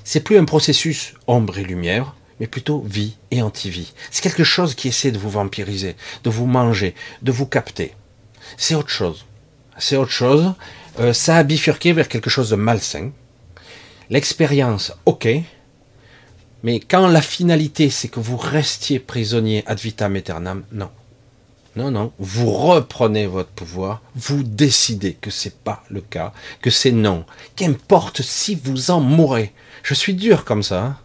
C'est plus un processus ombre et lumière, mais plutôt vie et anti-vie. C'est quelque chose qui essaie de vous vampiriser, de vous manger, de vous capter. C'est autre chose. C'est autre chose. Euh, ça a bifurqué vers quelque chose de malsain. L'expérience, ok, mais quand la finalité, c'est que vous restiez prisonnier ad vitam aeternam, non. Non, non. Vous reprenez votre pouvoir, vous décidez que c'est pas le cas, que c'est non. Qu'importe si vous en mourrez. Je suis dur comme ça. Hein.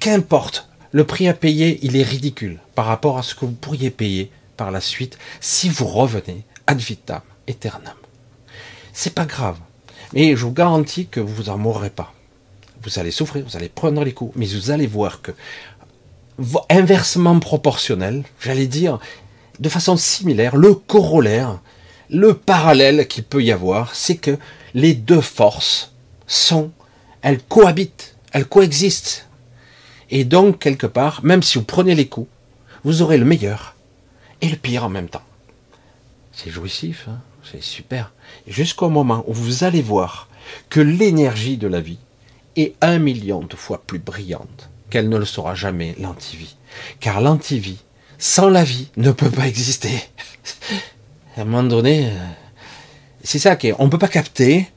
Qu'importe. Le prix à payer, il est ridicule par rapport à ce que vous pourriez payer par la suite si vous revenez ad vitam aeternam. C'est pas grave. Mais je vous garantis que vous en mourrez pas vous allez souffrir, vous allez prendre les coups, mais vous allez voir que inversement proportionnel, j'allais dire, de façon similaire, le corollaire, le parallèle qu'il peut y avoir, c'est que les deux forces sont, elles cohabitent, elles coexistent. Et donc, quelque part, même si vous prenez les coups, vous aurez le meilleur et le pire en même temps. C'est jouissif, hein c'est super. Jusqu'au moment où vous allez voir que l'énergie de la vie est un million de fois plus brillante qu'elle ne le sera jamais l'antivie. Car l'antivie, sans la vie, ne peut pas exister. à un moment donné, euh, c'est ça qui. On ne peut pas capter,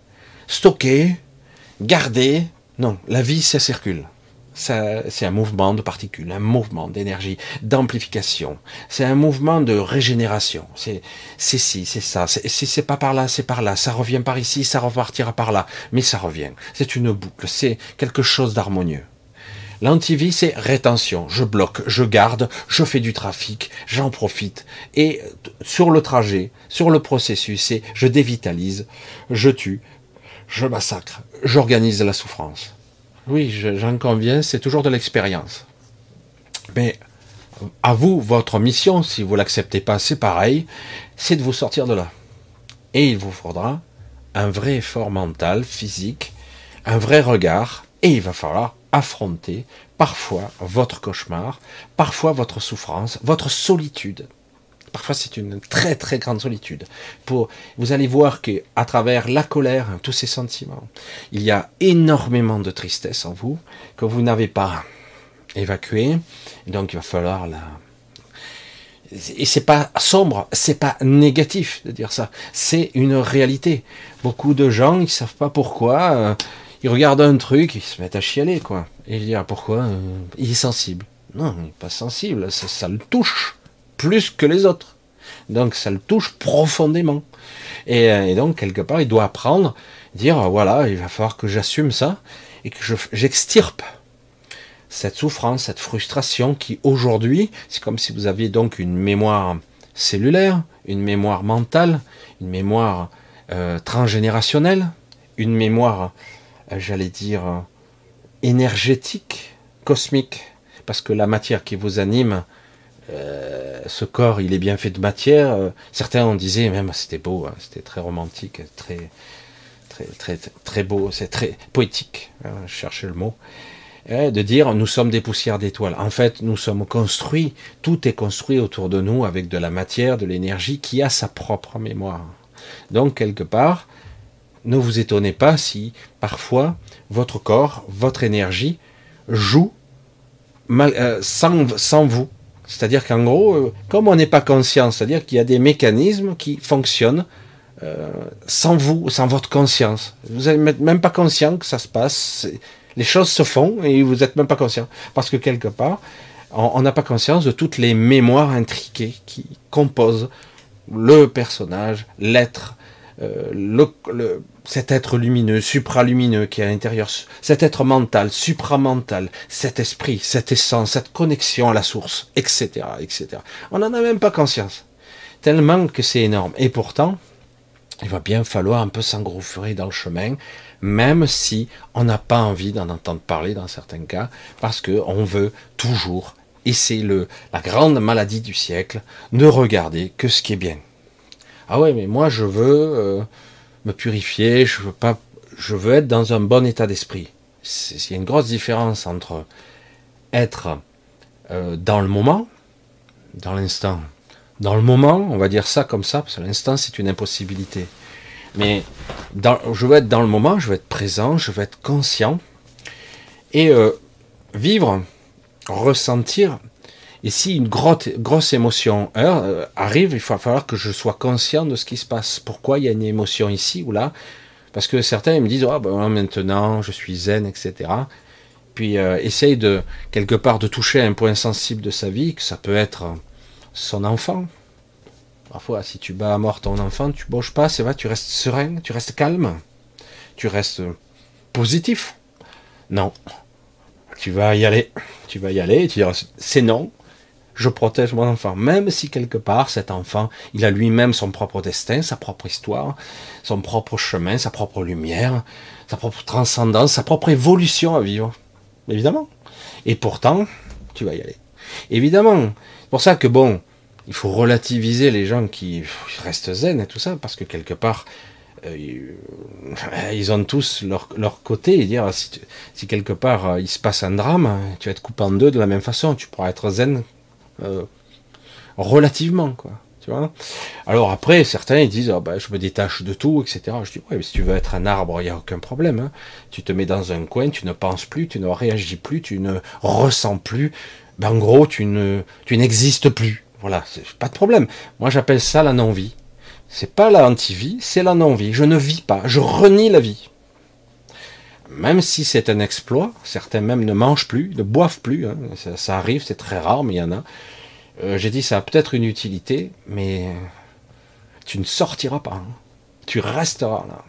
stocker, garder. Non, la vie, ça circule c'est un mouvement de particules, un mouvement d'énergie, d'amplification. C'est un mouvement de régénération. C'est c'est si, c'est ça. Si c'est pas par là, c'est par là. Ça revient par ici, ça repartira par là, mais ça revient. C'est une boucle. C'est quelque chose d'harmonieux. L'antivie, c'est rétention. Je bloque, je garde, je fais du trafic, j'en profite. Et sur le trajet, sur le processus, c'est je dévitalise, je tue, je massacre, j'organise la souffrance. Oui, j'en conviens, c'est toujours de l'expérience. Mais à vous, votre mission, si vous l'acceptez pas, c'est pareil, c'est de vous sortir de là. Et il vous faudra un vrai effort mental, physique, un vrai regard, et il va falloir affronter parfois votre cauchemar, parfois votre souffrance, votre solitude. Parfois, c'est une très très grande solitude. Pour, vous allez voir que à travers la colère, tous ces sentiments, il y a énormément de tristesse en vous que vous n'avez pas évacué. Donc, il va falloir la. Et c'est pas sombre, c'est pas négatif de dire ça. C'est une réalité. Beaucoup de gens, ils savent pas pourquoi. Ils regardent un truc, ils se mettent à chialer, quoi. Et ils disent ah, pourquoi euh, Il est sensible. Non, il n'est pas sensible, ça le touche plus que les autres. Donc ça le touche profondément. Euh, et, donc quelque part, il doit apprendre, dire voilà, il va falloir que j'assume ça et que j'extirpe cette souffrance, cette frustration qui aujourd'hui, c'est comme si vous aviez donc une mémoire cellulaire, une mémoire mentale, une mémoire euh, transgénérationnelle, une mémoire, j'allais dire, énergétique, cosmique, parce que la matière qui vous anime, euh, ce corps, il est bien fait de matière. Euh, certains ont disait même c'était beau, hein, c'était très romantique, très très très très beau, c'est très poétique. Hein, je cherchais le mot. de dire nous sommes des poussières d'étoiles. En fait, nous sommes construits, tout est construit autour de nous avec de la matière, de l'énergie qui a sa propre mémoire. Donc quelque part, ne vous étonnez pas si parfois votre corps, votre énergie joue euh, sans, vous c'est-à-dire qu'en gros, euh, comme on n'est pas conscient, c'est-à-dire qu'il y a des mécanismes qui fonctionnent euh, sans vous, sans votre conscience. Vous n'êtes même pas conscient que ça se passe. Les choses se font et vous n'êtes même pas conscient. Parce que quelque part, on n'a pas conscience de toutes les mémoires intriquées qui composent le personnage, l'être, le, cet être lumineux, supralumineux qui est à l'intérieur, cet être mental, supramental, cet esprit, cette essence, cette connexion à la source, etc., etc. On n'en a même pas conscience. Tellement que c'est énorme. Et pourtant, il va bien falloir un peu s'engouffrer dans le chemin, même si on n'a pas envie d'en entendre parler dans certains cas, parce qu'on veut toujours, et c'est le, la grande maladie du siècle, ne regarder que ce qui est bien. Ah ouais, mais moi je veux euh, me purifier, je veux pas, je veux être dans un bon état d'esprit. Il y a une grosse différence entre être euh, dans le moment, dans l'instant. Dans le moment, on va dire ça comme ça, parce que l'instant c'est une impossibilité. Mais dans, je veux être dans le moment, je veux être présent, je veux être conscient et euh, vivre, ressentir et si une grosse, émotion euh, arrive, il va falloir que je sois conscient de ce qui se passe. Pourquoi il y a une émotion ici ou là? Parce que certains me disent, ah ben maintenant je suis zen, etc. Puis euh, essaye de, quelque part, de toucher un point sensible de sa vie, que ça peut être son enfant. Parfois, si tu bats à mort ton enfant, tu bouges pas, c'est vrai, tu restes serein, tu restes calme, tu restes positif. Non, tu vas y aller, tu vas y aller, tu diras, c'est non, je protège mon enfant, même si quelque part cet enfant, il a lui-même son propre destin, sa propre histoire, son propre chemin, sa propre lumière, sa propre transcendance, sa propre évolution à vivre. Évidemment. Et pourtant, tu vas y aller. Évidemment. C'est pour ça que bon, il faut relativiser les gens qui restent zen et tout ça, parce que quelque part, euh, ils ont tous leur, côté et dire si, si, quelque part euh, il se passe un drame, tu vas être coupé en deux de la même façon, tu pourras être zen euh, relativement quoi. Tu vois Alors après, certains ils disent oh, ben, je me détache de tout, etc. Je dis ouais, mais si tu veux être un arbre, il n'y a aucun problème. Hein. Tu te mets dans un coin, tu ne penses plus, tu ne réagis plus, tu ne ressens plus. Ben, en gros, tu ne tu n'existes plus. Voilà, c'est pas de problème. Moi j'appelle ça la non-vie. C'est pas la anti-vie, c'est la non-vie. Je ne vis pas, je renie la vie. Même si c'est un exploit, certains même ne mangent plus, ne boivent plus, hein. ça, arrive, c'est très rare, mais il y en a. Euh, j'ai dit ça a peut-être une utilité, mais tu ne sortiras pas. Hein. Tu resteras là.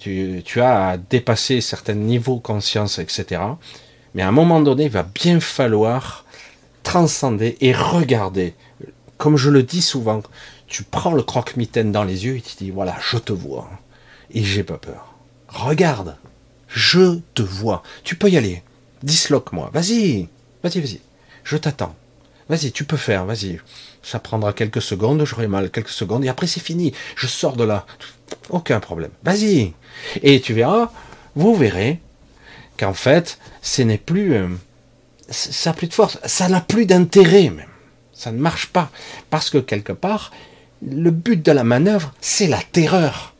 Tu, tu as dépassé certains niveaux conscience, etc. Mais à un moment donné, il va bien falloir transcender et regarder. Comme je le dis souvent, tu prends le croque-mitaine dans les yeux et tu dis voilà, je te vois. Et j'ai pas peur. Regarde, je te vois. Tu peux y aller. Disloque-moi. Vas-y, vas-y, vas-y. Je t'attends. Vas-y, tu peux faire, vas-y. Ça prendra quelques secondes, j'aurai mal quelques secondes, et après c'est fini. Je sors de là. Aucun problème. Vas-y. Et tu verras, vous verrez qu'en fait, ce n'est plus. Euh, ça n'a plus de force. Ça n'a plus d'intérêt même. Ça ne marche pas. Parce que quelque part, le but de la manœuvre, c'est la terreur.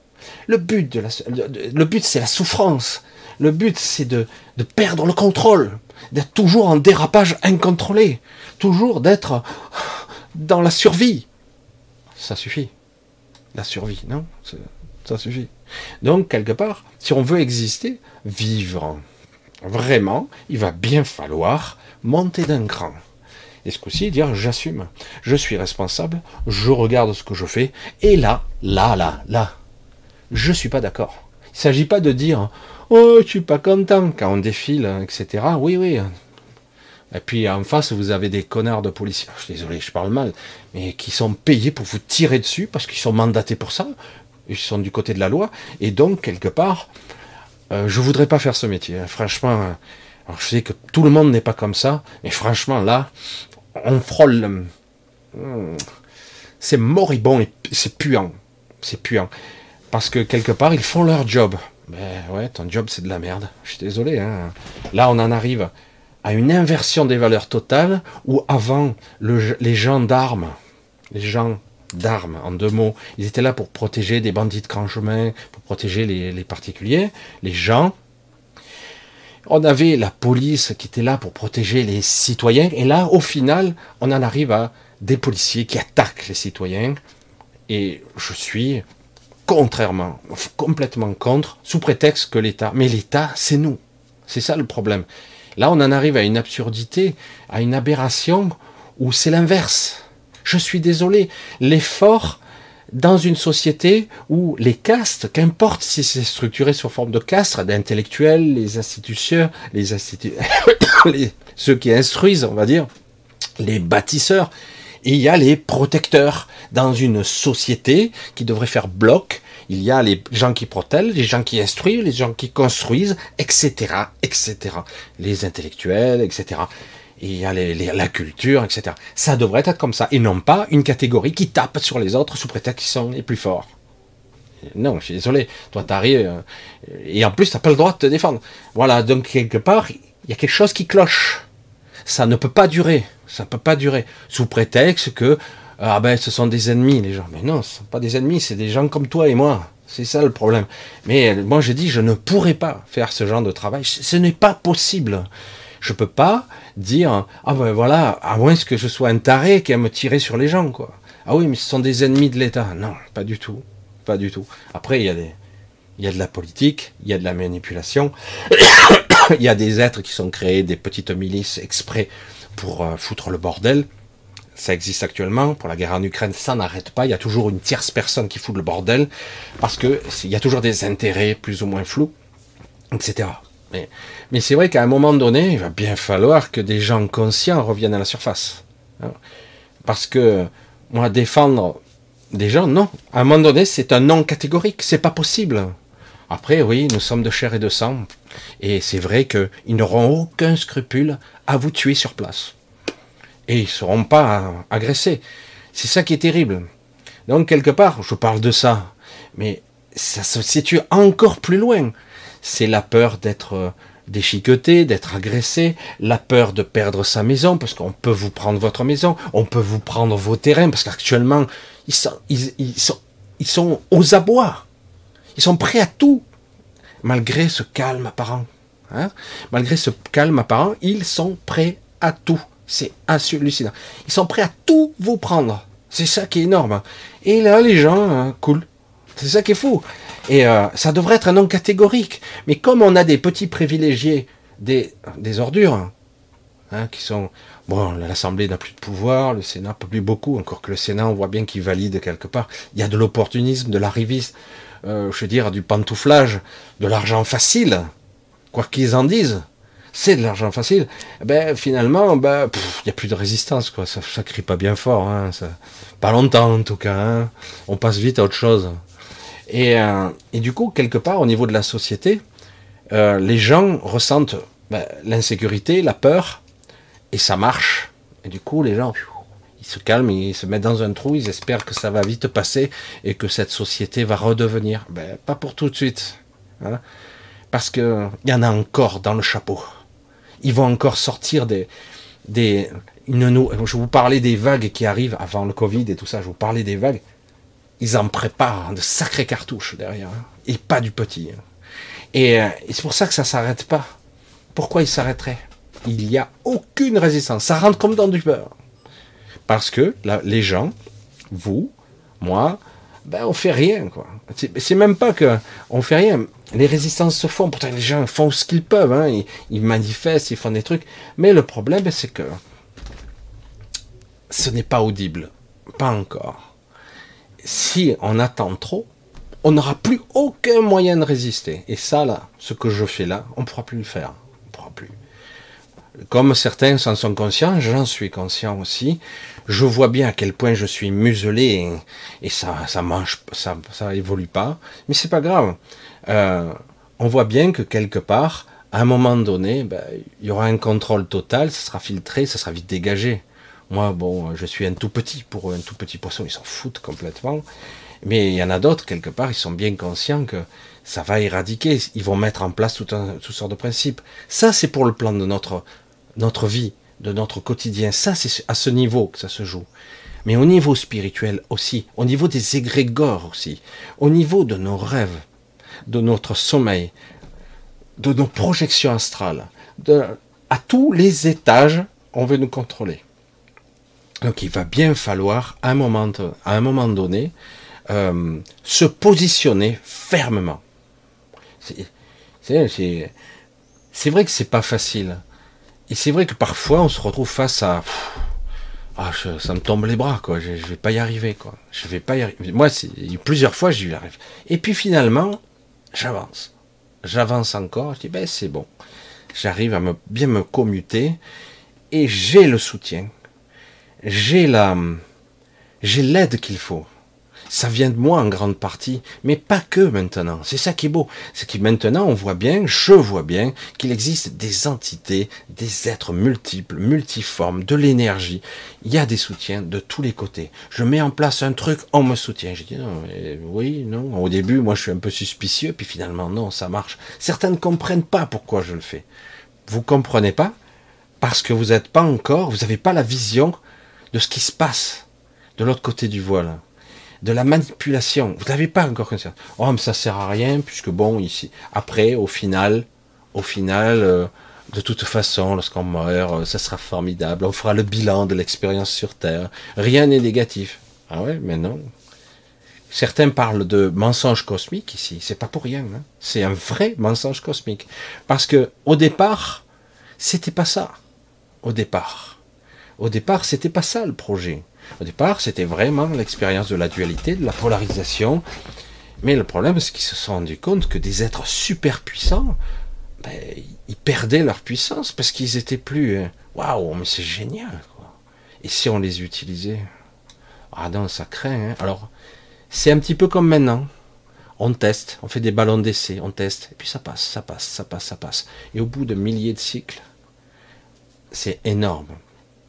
Le but, de la, le but c'est la souffrance. Le but, c'est de, perdre le contrôle, d'être toujours en dérapage incontrôlé, toujours d'être dans la survie. Ça suffit. La survie, non? Ça suffit. Donc, quelque part, si on veut exister, vivre, vraiment, il va bien falloir monter d'un cran. Et ce coup-ci, dire j'assume, je suis responsable, je regarde ce que je fais, et là, là, là, là, je suis pas d'accord. Il s'agit pas de dire oh, je suis pas content quand on défile, etc. Oui, oui. Et puis en face, vous avez des connards de policiers. Je suis désolé, je parle mal, mais qui sont payés pour vous tirer dessus parce qu'ils sont mandatés pour ça. Ils sont du côté de la loi. Et donc, quelque part, euh, je voudrais pas faire ce métier. Franchement, alors je sais que tout le monde n'est pas comme ça, mais franchement, là, on frôle. Hmm, c'est moribond et c'est puant. C'est puant. Parce que quelque part, ils font leur job. Mais ouais, ton job, c'est de la merde. Je suis désolé. Hein. Là, on en arrive à une inversion des valeurs totales où avant, les gens d'armes, les gens d'armes, en deux mots, ils étaient là pour protéger des bandits de grand chemin, pour protéger les, les particuliers. Les gens, on avait la police qui était là pour protéger les citoyens, et là, au final, on en arrive à des policiers qui attaquent les citoyens, et je suis contrairement, complètement contre, sous prétexte que l'État, mais l'État, c'est nous. C'est ça le problème. Là, on en arrive à une absurdité, à une aberration où c'est l'inverse. Je suis désolé, l'effort dans une société où les castes, qu'importe si c'est structuré sous forme de castes, d'intellectuels, les institutions, les, instituts, [coughs] ceux qui instruisent, on va dire, les bâtisseurs, et il y a les protecteurs. Dans une société qui devrait faire bloc, il y a les gens qui protègent, les gens qui instruisent, les gens qui construisent, etc., etc. Les intellectuels, etc il y a la culture, etc. Ça devrait être comme ça, et non pas une catégorie qui tape sur les autres sous prétexte qu'ils sont les plus forts. Non, je suis désolé. Toi, t'arrives, euh, et en plus, t'as pas le droit de te défendre. Voilà, donc quelque part, il y a quelque chose qui cloche. Ça ne peut pas durer. Ça ne peut pas durer. Sous prétexte que, ah ben, ce sont des ennemis, les gens. Mais non, ce sont pas des ennemis, c'est des gens comme toi et moi. C'est ça le problème. Mais moi, je dis, je ne pourrais pas faire ce genre de travail. Ce n'est pas possible. Je peux pas dire ah ben voilà, à moins que je sois un taré qui a me tirer sur les gens quoi. Ah oui, mais ce sont des ennemis de l'État. Non, pas du tout, pas du tout. Après il y a des il y a de la politique, il y a de la manipulation, [coughs] il y a des êtres qui sont créés, des petites milices exprès pour euh, foutre le bordel. Ça existe actuellement. Pour la guerre en Ukraine, ça n'arrête pas. Il y a toujours une tierce personne qui fout le bordel parce que il y a toujours des intérêts plus ou moins flous, etc. Mais, c'est vrai qu'à un moment donné, il va bien falloir que des gens conscients reviennent à la surface. Hein. Parce que, moi, défendre des gens, non. À un moment donné, c'est un non catégorique. C'est pas possible. Après, oui, nous sommes de chair et de sang. Et c'est vrai qu'ils n'auront aucun scrupule à vous tuer sur place. Et ils ne seront pas agressés. C'est ça qui est terrible. Donc, quelque part, je parle de ça, mais ça se situe encore plus loin. C'est la peur d'être euh, déchiqueté, d'être agressé, la peur de perdre sa maison, parce qu'on peut vous prendre votre maison, on peut vous prendre vos terrains, parce qu'actuellement, ils sont, ils, sont, ils sont aux abois. Ils sont prêts à tout, malgré ce calme apparent. Hein. malgré ce calme apparent, ils sont prêts à tout. C'est hallucinant. Ils sont prêts à tout vous prendre. C'est ça qui est énorme. Et là, les gens, hein, cool. C'est ça qui est fou. Et euh, ça devrait être un nom catégorique. Mais comme on a des petits privilégiés, des, des ordures, hein, qui sont... Bon, l'Assemblée n'a plus de pouvoir, le Sénat peut plus beaucoup, encore que le Sénat, on voit bien qu'il valide quelque part. Il y a de l'opportunisme, de l'arrivisme, euh, je veux dire, du pantouflage, de l'argent facile, quoi qu'ils en disent c'est de l'argent facile, eh ben finalement, ben il n'y a plus de résistance, quoi. Ça, ça crie pas bien fort, hein, pas longtemps en tout cas. Hein. On passe vite à autre chose. Et, euh, et, du coup, quelque part, au niveau de la société, euh, les gens ressentent ben, l'insécurité, la peur, et ça marche. Et du coup, les gens, ils se calment, ils se mettent dans un trou, ils espèrent que ça va vite passer et que cette société va redevenir. Ben, pas pour tout de suite. Hein. Parce qu'il y en a encore dans le chapeau ils vont encore sortir des, des je vous parlais des vagues qui arrivent avant le Covid et tout ça, je vous parlais des vagues. Ils en préparent de sacrées cartouches derrière, hein, et pas du petit. Hein. Euh, et, c'est pour ça que ça s'arrête pas. Pourquoi ils s'arrêteraient? Il n'y a aucune résistance. Ça rentre comme dans du beurre. Parce que les gens, vous, moi, ben on fait rien quoi. C'est même pas que on fait rien les résistances se font. Pourtant, les gens font ce qu'ils peuvent. Hein. Ils, manifestent, ils font des trucs. Mais le problème, c'est que ce n'est pas audible. Pas encore. Si on attend trop, on n'aura plus aucun moyen de résister. Et ça, là, ce que je fais là, on ne pourra plus le faire. Pourra plus. Comme certains s'en sont conscients, j'en suis conscient aussi. Je vois bien à quel point je suis muselé et, ça, ça mange, ça, ça évolue pas. Mais c'est pas grave. Euh, on voit bien que quelque part, à un moment donné, ben, il y aura un contrôle total, ça sera filtré, ça sera vite dégagé. Moi, bon, je suis un tout petit, pour un tout petit poisson, ils s'en foutent complètement. Mais il y en a d'autres, quelque part, ils sont bien conscients que ça va éradiquer, ils vont mettre en place tout un, toutes sortes de principes. Ça, c'est pour le plan de notre, notre vie, de notre quotidien. Ça, c'est à ce niveau que ça se joue. Mais au niveau spirituel aussi, au niveau des égrégores aussi, au niveau de nos rêves, de notre sommeil, de nos projections astrales, de, à tous les étages, on veut nous contrôler. Donc il va bien falloir, à un moment, à un moment donné, euh, se positionner fermement. C'est vrai que c'est pas facile. Et c'est vrai que parfois on se retrouve face à ah, ça me tombe les bras, quoi. Je, je, vais pas y arriver, quoi. Je vais pas y arriver. Moi, plusieurs fois, j'y arrive. Et puis finalement, j'avance. J'avance encore, je dis, ben c'est bon. J'arrive à me, bien me commuter et j'ai le soutien. J'ai la, j'ai l'aide qu'il faut ça vient de moi en grande partie, mais pas que maintenant. C'est ça qui est beau. C'est que maintenant, on voit bien, je vois bien, qu'il existe des entités, des êtres multiples, multiformes, de l'énergie. Il y a des soutiens de tous les côtés. Je mets en place un truc, on me soutient. Je dis non, oui, non. Au début, moi, je suis un peu suspicieux, puis finalement, non, ça marche. Certains ne comprennent pas pourquoi je le fais. Vous comprenez pas? Parce que vous n'êtes pas encore, vous n'avez pas la vision de ce qui se passe de l'autre côté du voile de la manipulation. Vous n'avez pas encore conscience. Oh, mais ça sert à rien, puisque bon, ici, après, au final, au final, euh, de toute façon, lorsqu'on meurt, euh, ça sera formidable. On fera le bilan de l'expérience sur Terre. Rien n'est négatif. Ah ouais, mais non. Certains parlent de mensonge cosmique ici. C'est pas pour rien. Hein. C'est un vrai mensonge cosmique. Parce que, au départ, c'était pas ça. Au départ. Au départ, c'était pas ça le projet. Au départ, c'était vraiment l'expérience de la dualité, de la polarisation. Mais le problème, c'est qu'ils se sont rendus compte que des êtres super puissants, ben, ils perdaient leur puissance parce qu'ils étaient plus. Euh, waouh, mais c'est génial. Quoi. Et si on les utilisait? Ah non, ça craint. Hein. Alors, c'est un petit peu comme maintenant. On teste, on fait des ballons d'essai, on teste, et puis ça passe, ça passe, ça passe, ça passe. Et au bout de milliers de cycles, c'est énorme.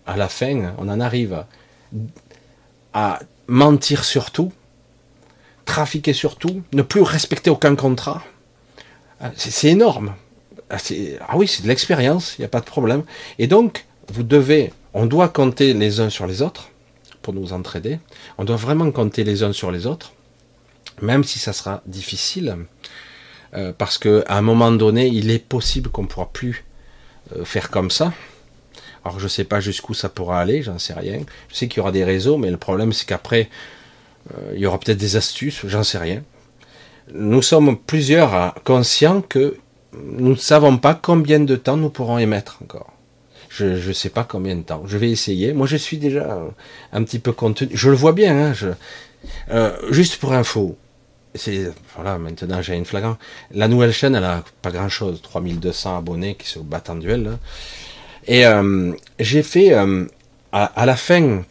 À la fin, on en arrive à à mentir sur tout, trafiquer sur tout, ne plus respecter aucun contrat. Ah, c'est énorme. Ah, ah oui, c'est de l'expérience, il n'y a pas de problème. Et donc, vous devez, on doit compter les uns sur les autres pour nous entraider. On doit vraiment compter les uns sur les autres, même si ça sera difficile, euh, parce qu'à un moment donné, il est possible qu'on ne pourra plus euh, faire comme ça. Alors je ne sais pas jusqu'où ça pourra aller, j'en sais rien. Je sais qu'il y aura des réseaux, mais le problème c'est qu'après, euh, il y aura peut-être des astuces, j'en sais rien. Nous sommes plusieurs conscients que nous ne savons pas combien de temps nous pourrons émettre encore. Je ne sais pas combien de temps. Je vais essayer. Moi, je suis déjà un petit peu contenu. Je le vois bien. Hein. Euh, juste pour info, voilà. Maintenant, j'ai une flagrant. La nouvelle chaîne, elle a pas grand-chose. 3200 abonnés qui se battent en duel. Et euh, j'ai fait euh, à, la fin.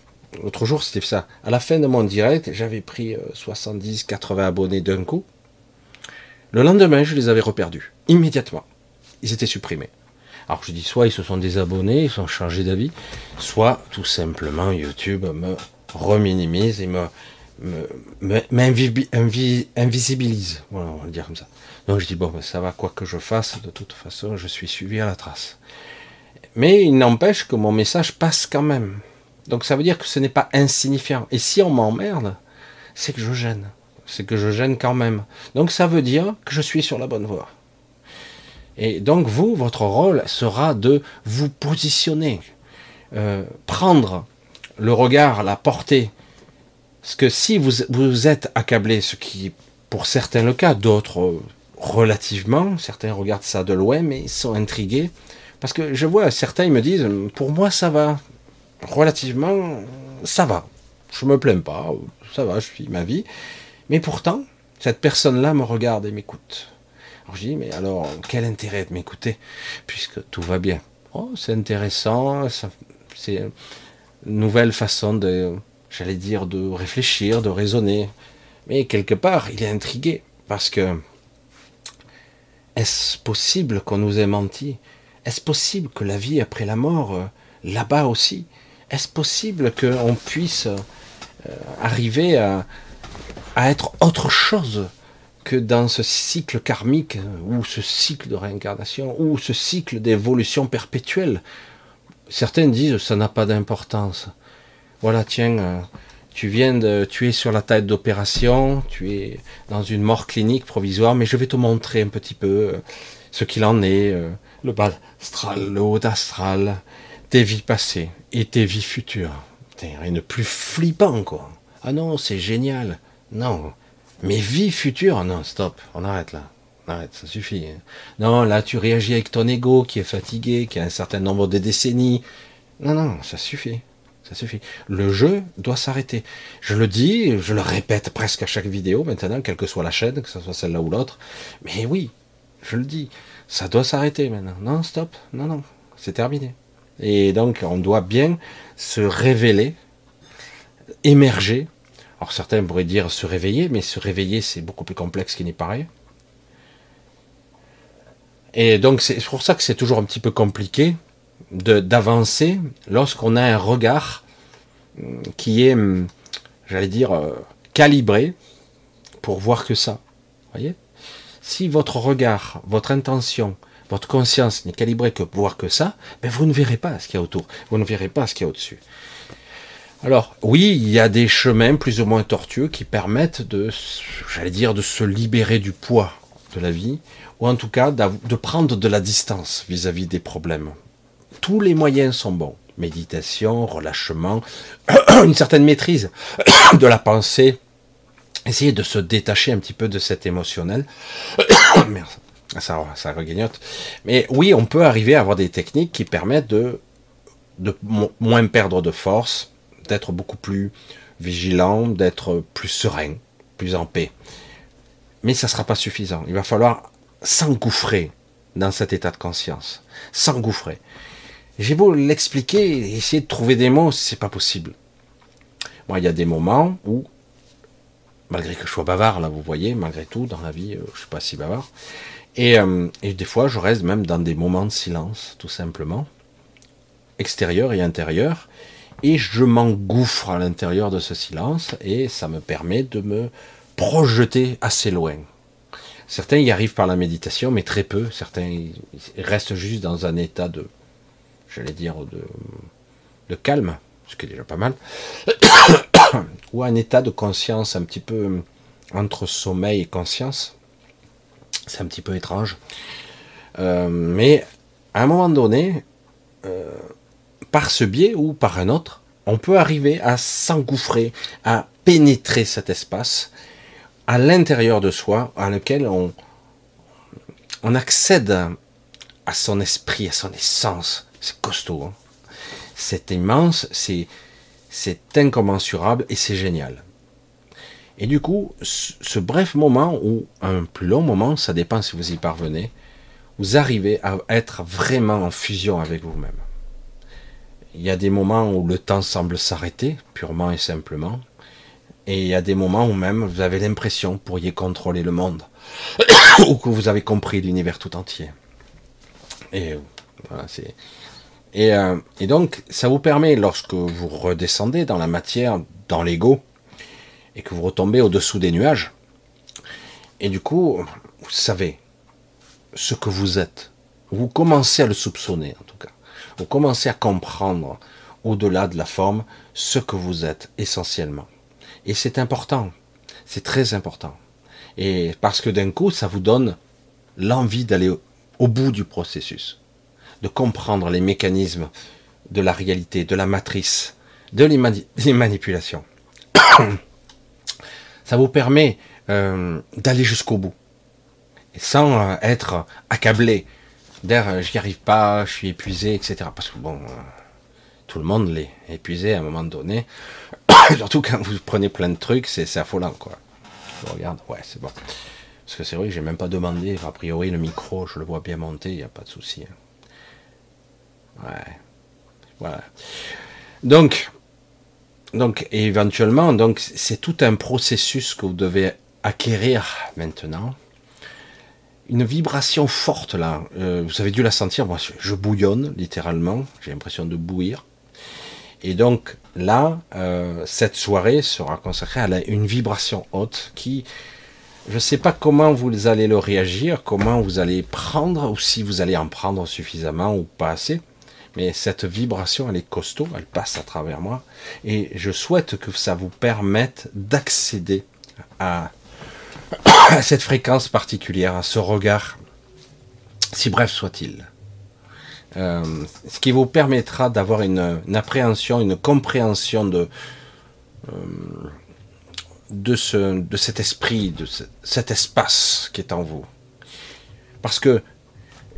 L'autre jour, c'était ça. À la fin de mon direct, j'avais pris 70, 80 abonnés d'un coup. Le lendemain, je les avais reperdus, immédiatement. Ils étaient supprimés. Alors je dis, soit ils se sont désabonnés, ils ont changé d'avis, soit tout simplement YouTube me reminimise et me, m'invisibilise. Voilà, on va le dire comme ça. Donc je dis, bon, ben, ça va, quoi que je fasse, de toute façon, je suis suivi à la trace. Mais il n'empêche que mon message passe quand même. Donc ça veut dire que ce n'est pas insignifiant. Et si on m'emmerde, c'est que je gêne c'est que je gêne quand même. Donc ça veut dire que je suis sur la bonne voie. Et donc vous, votre rôle sera de vous positionner, euh, prendre le regard, la portée. Parce que si vous, vous êtes accablé, ce qui pour certains le cas, d'autres relativement, certains regardent ça de loin, mais ils sont intrigués. Parce que je vois certains ils me disent, pour moi ça va, relativement ça va. Je me plains pas, ça va, je vis ma vie. Mais pourtant, cette personne-là me regarde et m'écoute. Alors je dis, mais alors, quel intérêt de m'écouter, puisque tout va bien? Oh, c'est intéressant, c'est une nouvelle façon de, j'allais dire, de réfléchir, de raisonner. Mais quelque part, il est intrigué, parce que, est-ce possible qu'on nous ait menti? Est-ce possible que la vie après la mort, euh, là-bas aussi Est-ce possible qu'on puisse euh, arriver à, à être autre chose que dans ce cycle karmique, ou ce cycle de réincarnation, ou ce cycle d'évolution perpétuelle? Certains disent ça n'a pas d'importance. Voilà, tiens, euh, tu viens de, tu es sur la tête d'opération, tu es dans une mort clinique provisoire, mais je vais te montrer un petit peu ce qu'il en est, le bas astral, le haut astral, tes vies passées et tes vies futures. Rien de plus flippant, quoi. Ah non, c'est génial. Non. Mais vie future, non, stop, on arrête là. On arrête, ça suffit. Non, là, tu réagis avec ton ego qui est fatigué, qui a un certain nombre de décennies. Non, non, ça suffit. Ça suffit. Le jeu doit s'arrêter. Je le dis, je le répète presque à chaque vidéo maintenant, quelle que soit la chaîne, que ce soit celle-là ou l'autre. Mais oui, je le dis, ça doit s'arrêter maintenant. Non, stop, non, non, c'est terminé. Et donc, on doit bien se révéler, émerger, alors certains pourraient dire se réveiller, mais se réveiller c'est beaucoup plus complexe qu'il n'est pareil. Et donc c'est pour ça que c'est toujours un petit peu compliqué d'avancer lorsqu'on a un regard hum, qui est, hum, j'allais dire, euh, calibré pour voir que ça. Voyez? Si votre regard, votre intention, votre conscience n'est calibrée que pour voir que ça, ben vous ne verrez pas ce qu'il y a autour. Vous ne verrez pas ce qu'il y a au-dessus. Alors, oui, il y a des chemins plus ou moins tortueux qui permettent de, j'allais dire, de se libérer du poids de la vie, ou en tout cas de prendre de la distance vis-à-vis des problèmes. Tous les moyens sont bons. Méditation, relâchement, [clears throat] une certaine maîtrise de la pensée, essayer de se détacher un petit peu de cet émotionnel. [coughs] Ça, ça regagnote. Mais oui, on peut arriver à avoir des techniques qui permettent de, de moins perdre de force, d'être beaucoup plus vigilant, d'être plus serein, plus en paix. Mais ça ne sera pas suffisant. Il va falloir s'engouffrer dans cet état de conscience. S'engouffrer. J'ai beau l'expliquer, essayer de trouver des mots, c'est pas possible. Moi, il y a des moments où, malgré que je sois bavard, là, vous voyez, malgré tout, dans la vie, euh, je suis pas si bavard. Et, euh, et des fois, je reste même dans des moments de silence, tout simplement, extérieur et intérieur. et je m'engouffre à l'intérieur de ce silence et ça me permet de me projeter assez loin. Certains y arrivent par la méditation, mais très peu. Certains restent juste dans un état de, j'allais dire, de calme, ce qui est déjà pas mal, ou un état de conscience un petit peu entre sommeil et conscience. C'est un petit peu étrange. Euh, mais à un moment donné, euh, par ce biais ou par un autre, on peut arriver à s'engouffrer, à pénétrer cet espace à l'intérieur de soi, à lequel on, on accède à son esprit, à son essence. C'est costaud. Hein. c'est immense, c'est, c'est incommensurable et c'est génial. Et du coup, ce bref moment ou un plus long moment, ça dépend si vous y parvenez, vous arrivez à être vraiment en fusion avec vous-même. Il y a des moments où le temps semble s'arrêter, purement et simplement. Et il y a des moments où même vous avez l'impression que vous pourriez contrôler le monde. [coughs] ou que vous avez compris l'univers tout entier. Et voilà, c'est. Et, euh, et, donc, ça vous permet, lorsque vous redescendez dans la matière, dans l'ego, et que vous retombez au-dessous des nuages, et du coup, vous savez ce que vous êtes. Vous commencez à le soupçonner, en tout cas. Vous commencez à comprendre, au-delà de la forme, ce que vous êtes essentiellement. Et c'est important. C'est très important. Et parce que d'un coup, ça vous donne l'envie d'aller au bout du processus, de comprendre les mécanismes de la réalité, de la matrice, de les, [coughs] ça vous permet euh, d'aller jusqu'au bout, sans euh, être accablé d'air, euh, j'y arrive pas, je suis épuisé, etc. Parce que bon, tout le monde l'est épuisé à un moment donné. [coughs] Surtout quand vous prenez plein de trucs, c'est affolant, quoi. Je regarde, ouais, c'est bon. Parce que c'est vrai que j'ai même pas demandé, a priori le micro, je le vois bien monter, il n'y a pas de souci. Hein. Voilà. Donc, donc éventuellement, donc c'est tout un processus que vous devez acquérir maintenant. Une vibration forte là, euh, vous avez dû la sentir, moi je bouillonne littéralement, j'ai l'impression de bouillir. Et donc là, euh, cette soirée sera consacrée à une vibration haute qui, je ne sais pas comment vous allez le réagir, comment vous allez prendre, ou si vous allez en prendre suffisamment ou pas assez. Mais cette vibration, elle est costaud, elle passe à travers moi. Et je souhaite que ça vous permette d'accéder à, [coughs] cette fréquence particulière, à ce regard, si bref soit-il. Euh, ce qui vous permettra d'avoir une, appréhension, une compréhension de, euh, de, ce, de cet esprit, de cet espace qui est en vous. Parce que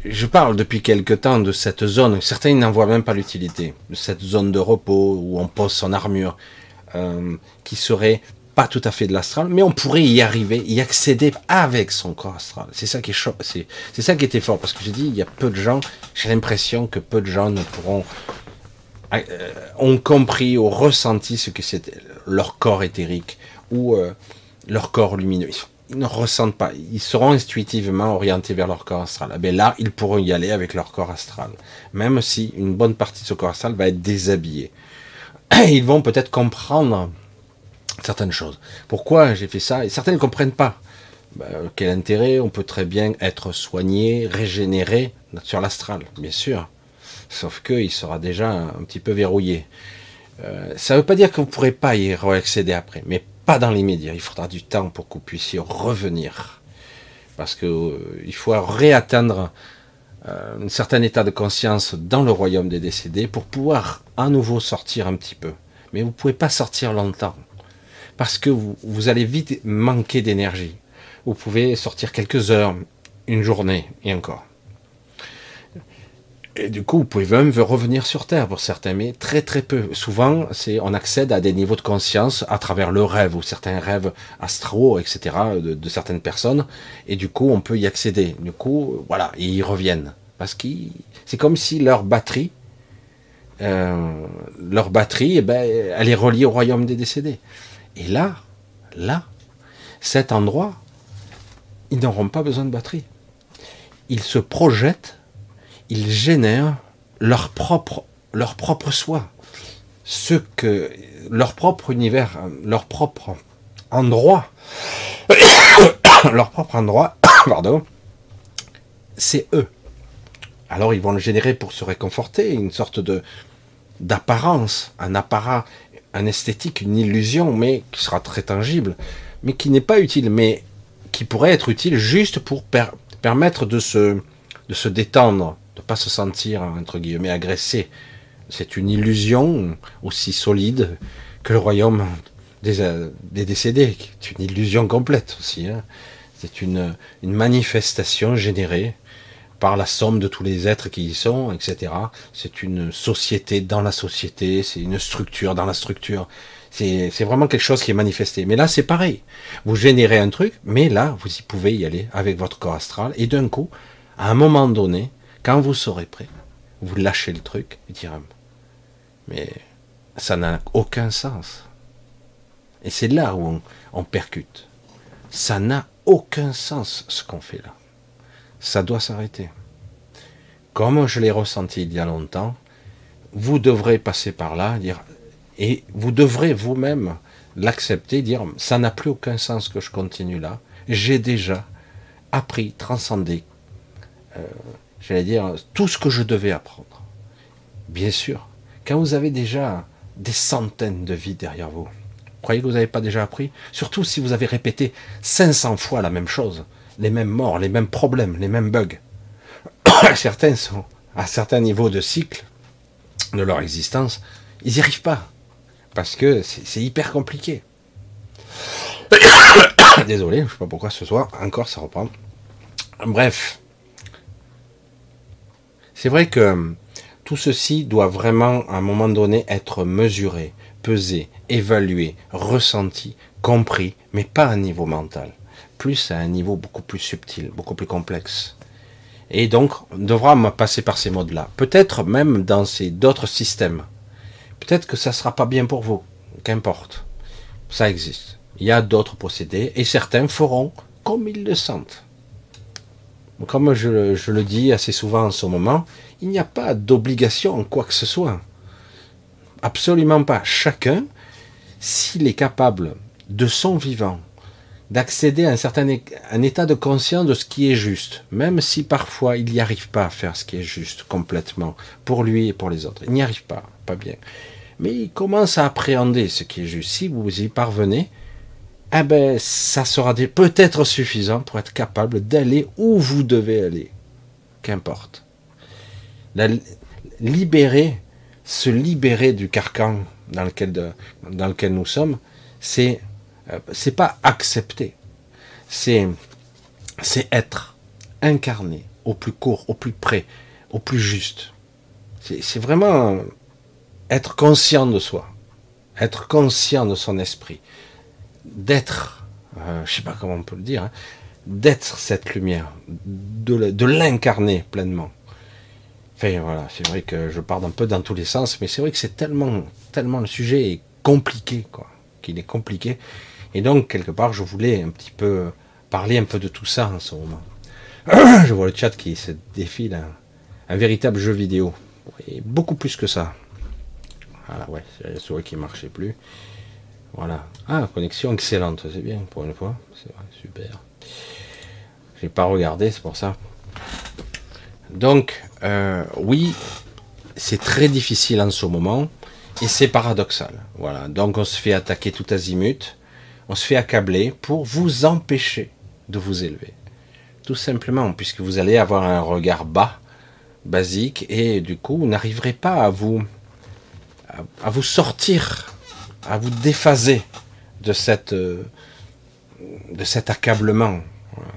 je parle depuis quelque temps de cette zone, certains n'en voient même pas l'utilité, de cette zone de repos où on pose son armure, euh, qui serait pas tout à fait de l'astral, mais on pourrait y arriver, y accéder avec son corps astral. C'est ça qui est c'est, ça qui était fort, parce que j'ai dit, il y a peu de gens, j'ai l'impression que peu de gens ne pourront, euh, ont compris ou ressenti ce que c'est leur corps éthérique ou euh, leur corps lumineux. Ne ressentent pas, ils seront intuitivement orientés vers leur corps astral. Eh ben là, ils pourront y aller avec leur corps astral, même si une bonne partie de ce corps astral va être déshabillé. [clears throat] Ils vont peut-être comprendre certaines choses. Pourquoi j'ai fait ça? Et certains ne comprennent pas. Ben, quel intérêt? On peut très bien être soigné, régénéré sur l'astral, bien sûr. Sauf qu'il sera déjà un, petit peu verrouillé. Euh, ça ne veut pas dire que vous ne pourrez pas y accéder après, mais pas dans l'immédiat. Il faudra du temps pour que vous puissiez revenir. Parce qu'il euh, faut réatteindre euh, un certain état de conscience dans le royaume des décédés pour pouvoir à nouveau sortir un petit peu. Mais vous ne pouvez pas sortir longtemps parce que vous, allez vite manquer d'énergie. Vous pouvez sortir quelques heures, une journée et encore. Et du coup, vous pouvez même revenir sur Terre pour certains, mais très très peu. Souvent, c'est on accède à des niveaux de conscience à travers le rêve ou certains rêves astraux, etc. de, certaines personnes, et du coup, on peut y accéder. Du coup, voilà, ils reviennent parce que c'est comme si leur batterie, euh, leur batterie, eh ben, elle est reliée au royaume des décédés. Et là, là, cet endroit, ils n'auront pas besoin de batterie. Ils se projettent, ils génèrent leur propre, leur propre soi. ce que leur propre univers, leur propre endroit, [coughs] leur propre endroit, [coughs] pardon, c'est eux. Alors ils vont le générer pour se réconforter, une sorte de d'apparence, un apparat, un esthétique, une illusion, mais qui sera très tangible, mais qui n'est pas utile, mais qui pourrait être utile juste pour permettre de se, de se détendre, de pas se sentir entre guillemets agressé. C'est une illusion aussi solide que le royaume des, des décédés, c'est une illusion complète aussi. Hein. C'est une, une manifestation générée par la somme de tous les êtres qui y sont, etc. C'est une société dans la société, c'est une structure dans la structure. C'est vraiment quelque chose qui est manifesté. Mais là, c'est pareil. Vous générez un truc, mais là, vous y pouvez y aller avec votre corps astral. Et d'un coup, à un moment donné, quand vous serez prêt, vous lâchez le truc et direz, mais ça n'a aucun sens. Et c'est là où on, on percute. Ça n'a aucun sens ce qu'on fait là ça doit s'arrêter. Comme je l'ai ressenti il y a longtemps, vous devrez passer par là, dire, et vous devrez vous-même l'accepter, dire, ça n'a plus aucun sens que je continue là. J'ai déjà appris, transcendé, euh, j'allais dire, tout ce que je devais apprendre. Bien sûr, quand vous avez déjà des centaines de vies derrière vous, croyez que vous n'avez pas déjà appris? Surtout si vous avez répété 500 fois la même chose les mêmes morts, les mêmes problèmes, les mêmes bugs. [coughs] Certains sont à certains niveaux de cycle de leur existence, ils n'y arrivent pas. Parce que c'est hyper compliqué. [coughs] Désolé, je ne sais pas pourquoi ce soir, encore ça reprend. Bref. C'est vrai que tout ceci doit vraiment, à un moment donné, être mesuré, pesé, évalué, ressenti, compris, mais pas à niveau mental plus à un niveau beaucoup plus subtil, beaucoup plus complexe. Et donc, on devra passer par ces modes-là. Peut-être même dans ces d'autres systèmes. Peut-être que ça ne sera pas bien pour vous. Qu'importe. Ça existe. Il y a d'autres procédés et certains feront comme ils le sentent. Comme je, le dis assez souvent en ce moment, il n'y a pas d'obligation en quoi que ce soit. Absolument pas. Chacun, s'il est capable de son vivant, d'accéder à un certain un état de conscience de ce qui est juste, même si parfois il n'y arrive pas à faire ce qui est juste complètement, pour lui et pour les autres. Il n'y arrive pas, pas bien. Mais il commence à appréhender ce qui est juste. Si vous y parvenez, eh ben, ça sera peut-être suffisant pour être capable d'aller où vous devez aller. Qu'importe. libérer, se libérer du carcan dans lequel, dans lequel nous sommes, c'est euh, c'est pas accepter, c'est c'est être incarné au plus court, au plus près, au plus juste. C'est vraiment être conscient de soi, être conscient de son esprit, d'être, euh, je sais pas comment on peut le dire, hein, d'être cette lumière, de l'incarner pleinement. Enfin voilà, c'est vrai que je parle un peu dans tous les sens, mais c'est vrai que c'est tellement, tellement le sujet est compliqué, quoi, qu'il est compliqué. Et donc, quelque part, je voulais un petit peu parler un peu de tout ça en ce moment. [coughs] je vois le chat qui se défile, un, véritable jeu vidéo. Et beaucoup plus que ça. Voilà, ouais, c'est la souris qui marchait plus. Voilà. Ah, connexion excellente, c'est bien pour une fois. C'est vrai, super. J'ai pas regardé, c'est pour ça. Donc, euh, oui, c'est très difficile en ce moment et c'est paradoxal. Voilà. Donc, on se fait attaquer tout azimut on se fait accabler pour vous empêcher de vous élever. Tout simplement, puisque vous allez avoir un regard bas, basique, et du coup, vous n'arriverez pas à vous, à, vous sortir, à vous déphaser de cette, de cet accablement.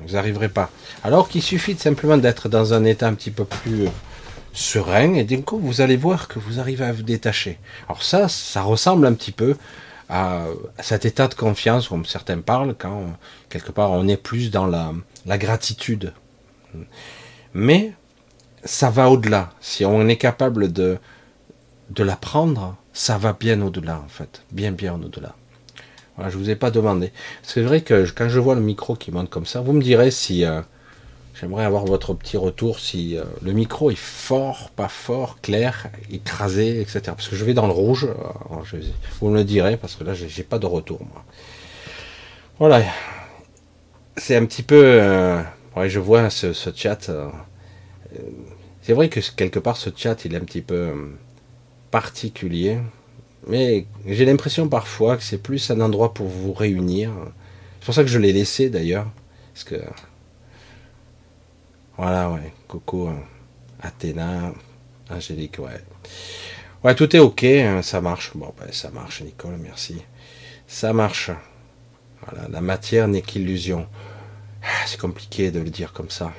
Vous n'arriverez pas. Alors qu'il suffit simplement d'être dans un état un petit peu plus serein, et d'un coup, vous allez voir que vous arrivez à vous détacher. Alors ça, ça ressemble un petit peu à, cet état de confiance, comme certains parlent, quand quelque part on est plus dans la, la gratitude. Mais ça va au-delà. Si on est capable de, de l'apprendre, ça va bien au-delà, en fait. Bien, bien au-delà. Voilà, je vous ai pas demandé. C'est vrai que quand je vois le micro qui monte comme ça, vous me direz si, euh, J'aimerais avoir votre petit retour si euh, le micro est fort, pas fort, clair, écrasé, etc. Parce que je vais dans le rouge. vous me le direz parce que là, j'ai pas de retour moi. Voilà. C'est un petit peu. Euh, je vois ce, chat. Euh, c'est vrai que quelque part, ce chat, il est un petit peu particulier. Mais j'ai l'impression parfois que c'est plus un endroit pour vous réunir. C'est pour ça que je l'ai laissé d'ailleurs. Parce que voilà, ouais. Coco. Athéna, Angélique, ouais. Ouais, tout est ok, hein, ça marche. Bon, ben, ça marche, Nicole, merci. Ça marche. Voilà, la matière n'est qu'illusion. Ah, c'est compliqué de le dire comme ça.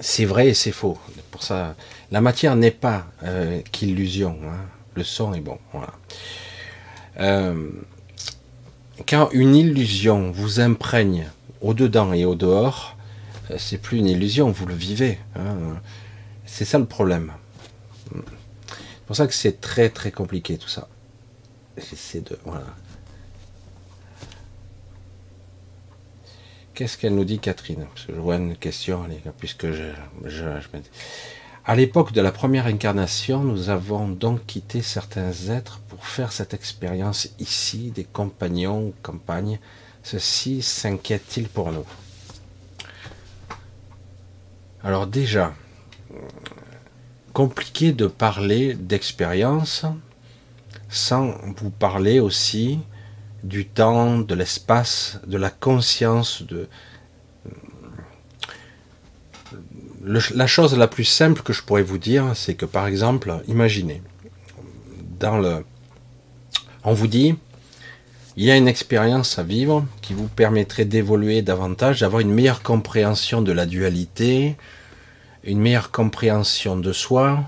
C'est vrai et c'est faux. Pour ça, la matière n'est pas euh, qu'illusion. Hein. Le son est bon. Euh, quand une illusion vous imprègne au dedans et au dehors, euh, c'est plus une illusion, vous le vivez. Hein. C'est ça le problème. C'est pour ça que c'est très très compliqué tout ça. J'essaie de. Voilà. Qu'est-ce qu'elle nous dit, Catherine? Parce je vois une question, puisque je, je, À l'époque de la première incarnation, nous avons donc quitté certains êtres pour faire cette expérience ici, des compagnons ou compagnes. Ceci s'inquiète-t-il pour nous? Alors déjà, compliqué de parler d'expérience sans vous parler aussi du temps, de l'espace, de la conscience, de la chose la plus simple que je pourrais vous dire, c'est que par exemple, imaginez, dans le, on vous dit, il y a une expérience à vivre qui vous permettrait d'évoluer davantage, d'avoir une meilleure compréhension de la dualité, une meilleure compréhension de soi,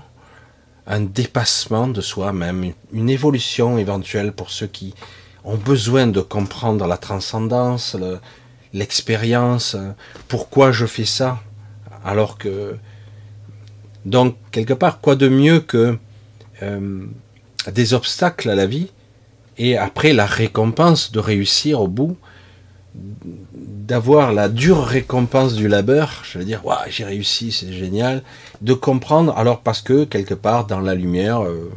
un dépassement de soi même, une évolution éventuelle pour ceux qui ont besoin de comprendre la transcendance, l'expérience, pourquoi je fais ça, alors que... Donc, quelque part, quoi de mieux que euh, des obstacles à la vie et après la récompense de réussir au bout, d'avoir la dure récompense du labeur, je veux dire, j'ai réussi, c'est génial, de comprendre, alors parce que quelque part dans la lumière, euh,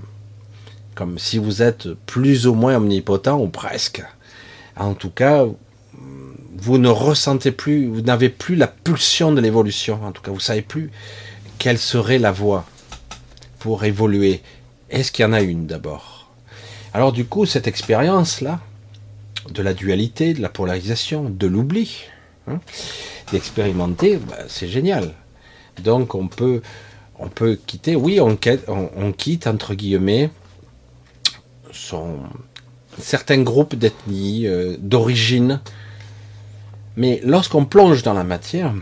comme si vous êtes plus ou moins omnipotent, ou presque, en tout cas, vous ne ressentez plus, vous n'avez plus la pulsion de l'évolution, en tout cas, vous savez plus quelle serait la voie pour évoluer. Est-ce qu'il y en a une d'abord? Alors du coup, cette expérience-là, de la dualité, de la polarisation, de l'oubli, hein, d'expérimenter, bah, c'est génial. Donc on peut, on peut quitter, oui, on, quitte, entre guillemets, son, certains groupes d'ethnie, euh, d'origine, mais lorsqu'on plonge dans la matière,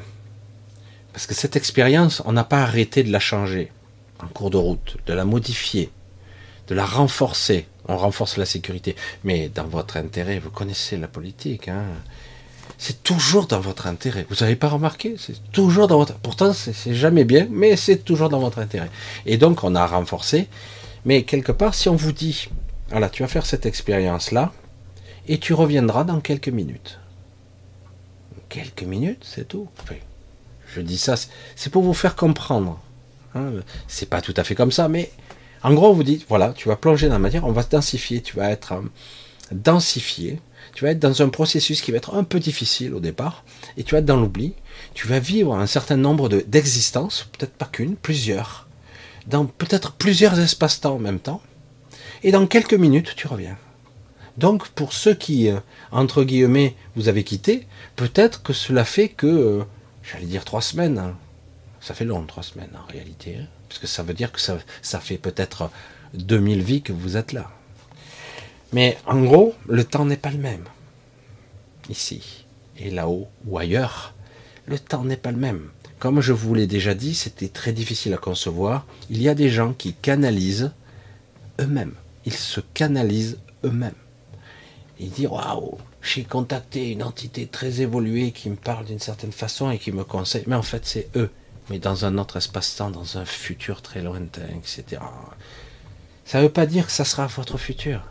parce que cette expérience, on n'a pas arrêté de la changer en cours de route, de la modifier, de la renforcer, on renforce la sécurité. Mais dans votre intérêt, vous connaissez la politique, hein. c'est toujours dans votre intérêt. Vous n'avez pas remarqué? C'est toujours dans votre. Pourtant, c'est jamais bien, mais c'est toujours dans votre intérêt. Et donc, on a renforcé. Mais quelque part, si on vous dit, voilà, tu vas faire cette expérience-là, et tu reviendras dans quelques minutes. Quelques minutes, c'est tout. je dis ça, c'est pour vous faire comprendre. Hein. C'est pas tout à fait comme ça, mais en gros, vous dit, voilà, tu vas plonger dans la matière, on va se densifier, tu vas être euh, densifié, tu vas être dans un processus qui va être un peu difficile au départ, et tu vas être dans l'oubli, tu vas vivre un certain nombre d'existences, peut-être pas qu'une, plusieurs, dans peut-être plusieurs espaces-temps en même temps, et dans quelques minutes, tu reviens. Donc, pour ceux qui, euh, entre guillemets, vous avez quitté, peut-être que cela fait que, euh, j'allais dire trois semaines, hein. ça fait long, trois semaines en réalité, hein. Parce que ça veut dire que ça, ça fait peut-être 2000 vies que vous êtes là. Mais en gros, le temps n'est pas le même. Ici et là-haut ou ailleurs, le temps n'est pas le même. Comme je vous l'ai déjà dit, c'était très difficile à concevoir. Il y a des gens qui canalisent eux-mêmes. Ils se canalisent eux-mêmes. Ils disent Waouh, j'ai contacté une entité très évoluée qui me parle d'une certaine façon et qui me conseille. Mais en fait, c'est eux mais dans un autre espace-temps, dans un futur très lointain, etc. Ça ne veut pas dire que ça sera votre futur,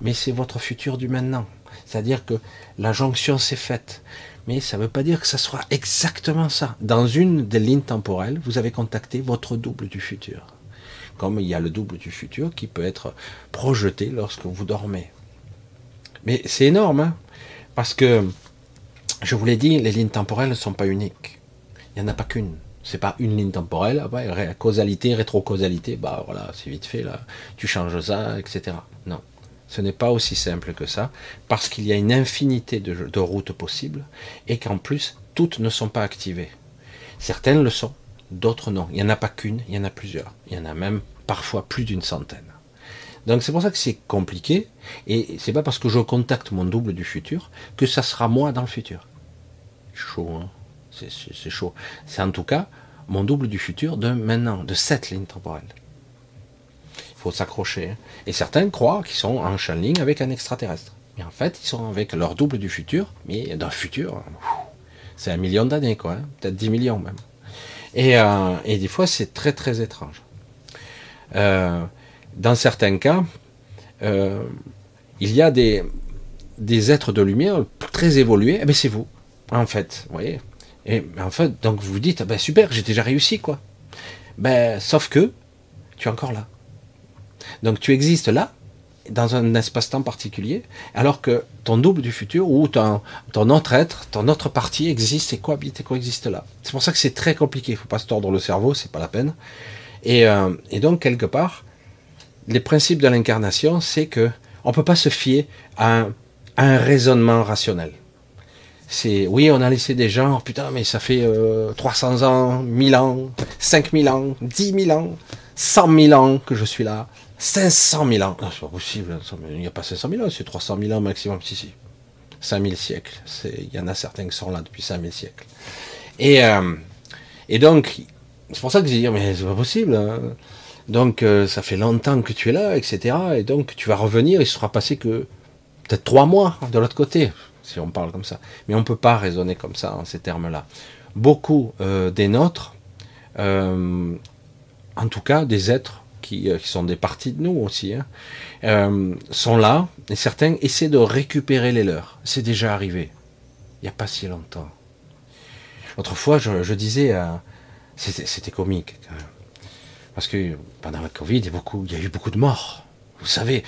mais c'est votre futur du maintenant. C'est-à-dire que la jonction s'est faite. mais ça ne veut pas dire que ça soit exactement ça. Dans une des lignes temporelles, vous avez contacté votre double du futur. Comme il y a le double du futur qui peut être projeté lorsque vous dormez. Mais c'est énorme, hein parce que, je vous l'ai dit, les lignes temporelles ne sont pas uniques. Il n'y en a pas qu'une. C'est pas une ligne temporelle, ah causalité, rétrocausalité, bah voilà, c'est vite fait là, tu changes ça, etc. Non. Ce n'est pas aussi simple que ça, parce qu'il y a une infinité de, routes possibles, et qu'en plus, toutes ne sont pas activées. Certaines le sont, d'autres non. Il n'y en a pas qu'une, il y en a plusieurs. Il y en a même parfois plus d'une centaine. Donc c'est pour ça que c'est compliqué, et c'est pas parce que je contacte mon double du futur que ça sera moi dans le futur. Chaud, hein c'est chaud. C'est en tout cas mon double du futur de maintenant, de cette ligne temporelle faut s'accrocher. Hein. Et certains croient qu'ils sont en ligne avec un extraterrestre. Mais en fait, ils sont avec leur double du futur, mais d'un futur, c'est un million d'années, quoi, hein. peut-être 10 millions même. Euh, et, des fois, c'est très très étrange. Euh, dans certains cas, euh, il y a des, des êtres de lumière très évolués, et eh bien c'est vous, en fait, vous voyez. Et en fait, donc vous vous dites, ben super, j'ai déjà réussi, quoi. Ben, sauf que tu es encore là. Donc tu existes là, dans un espace-temps particulier, alors que ton double du futur ou ton, ton autre être, ton autre partie existe et cohabite et coexiste là. C'est pour ça que c'est très compliqué. Il faut pas se tordre le cerveau, c'est pas la peine. Et, euh, donc quelque part, les principes de l'incarnation, c'est que on peut pas se fier à un, raisonnement rationnel. C'est oui, on a laissé des gens, putain, mais ça fait 300 euh, ans, 1000 ans, 5000 ans, 10 000 ans, 100 000 ans que je suis là. 500 000 ans. Non, c'est pas possible. Il n'y a pas 500 000 ans, c'est 300 000 ans maximum. Si, si. 5000 siècles. Il y en a certains qui sont là depuis 5000 siècles. Et, euh, et donc, c'est pour ça que je dis, mais c'est pas possible. Hein. Donc, euh, ça fait longtemps que tu es là, etc. Et donc, tu vas revenir, il se sera passé que peut-être trois mois de l'autre côté, si on parle comme ça. Mais on ne peut pas raisonner comme ça, en ces termes-là. Beaucoup euh, des nôtres, en tout cas des êtres euh, qui, sont des parties de nous aussi, hein, euh, sont là, et certains essaient de récupérer les leurs. C'est déjà arrivé, il n'y a pas si longtemps. Autrefois, je, je disais, euh, c'était comique quand même, parce que pendant la Covid, il y a, eu beaucoup de morts. Vous savez,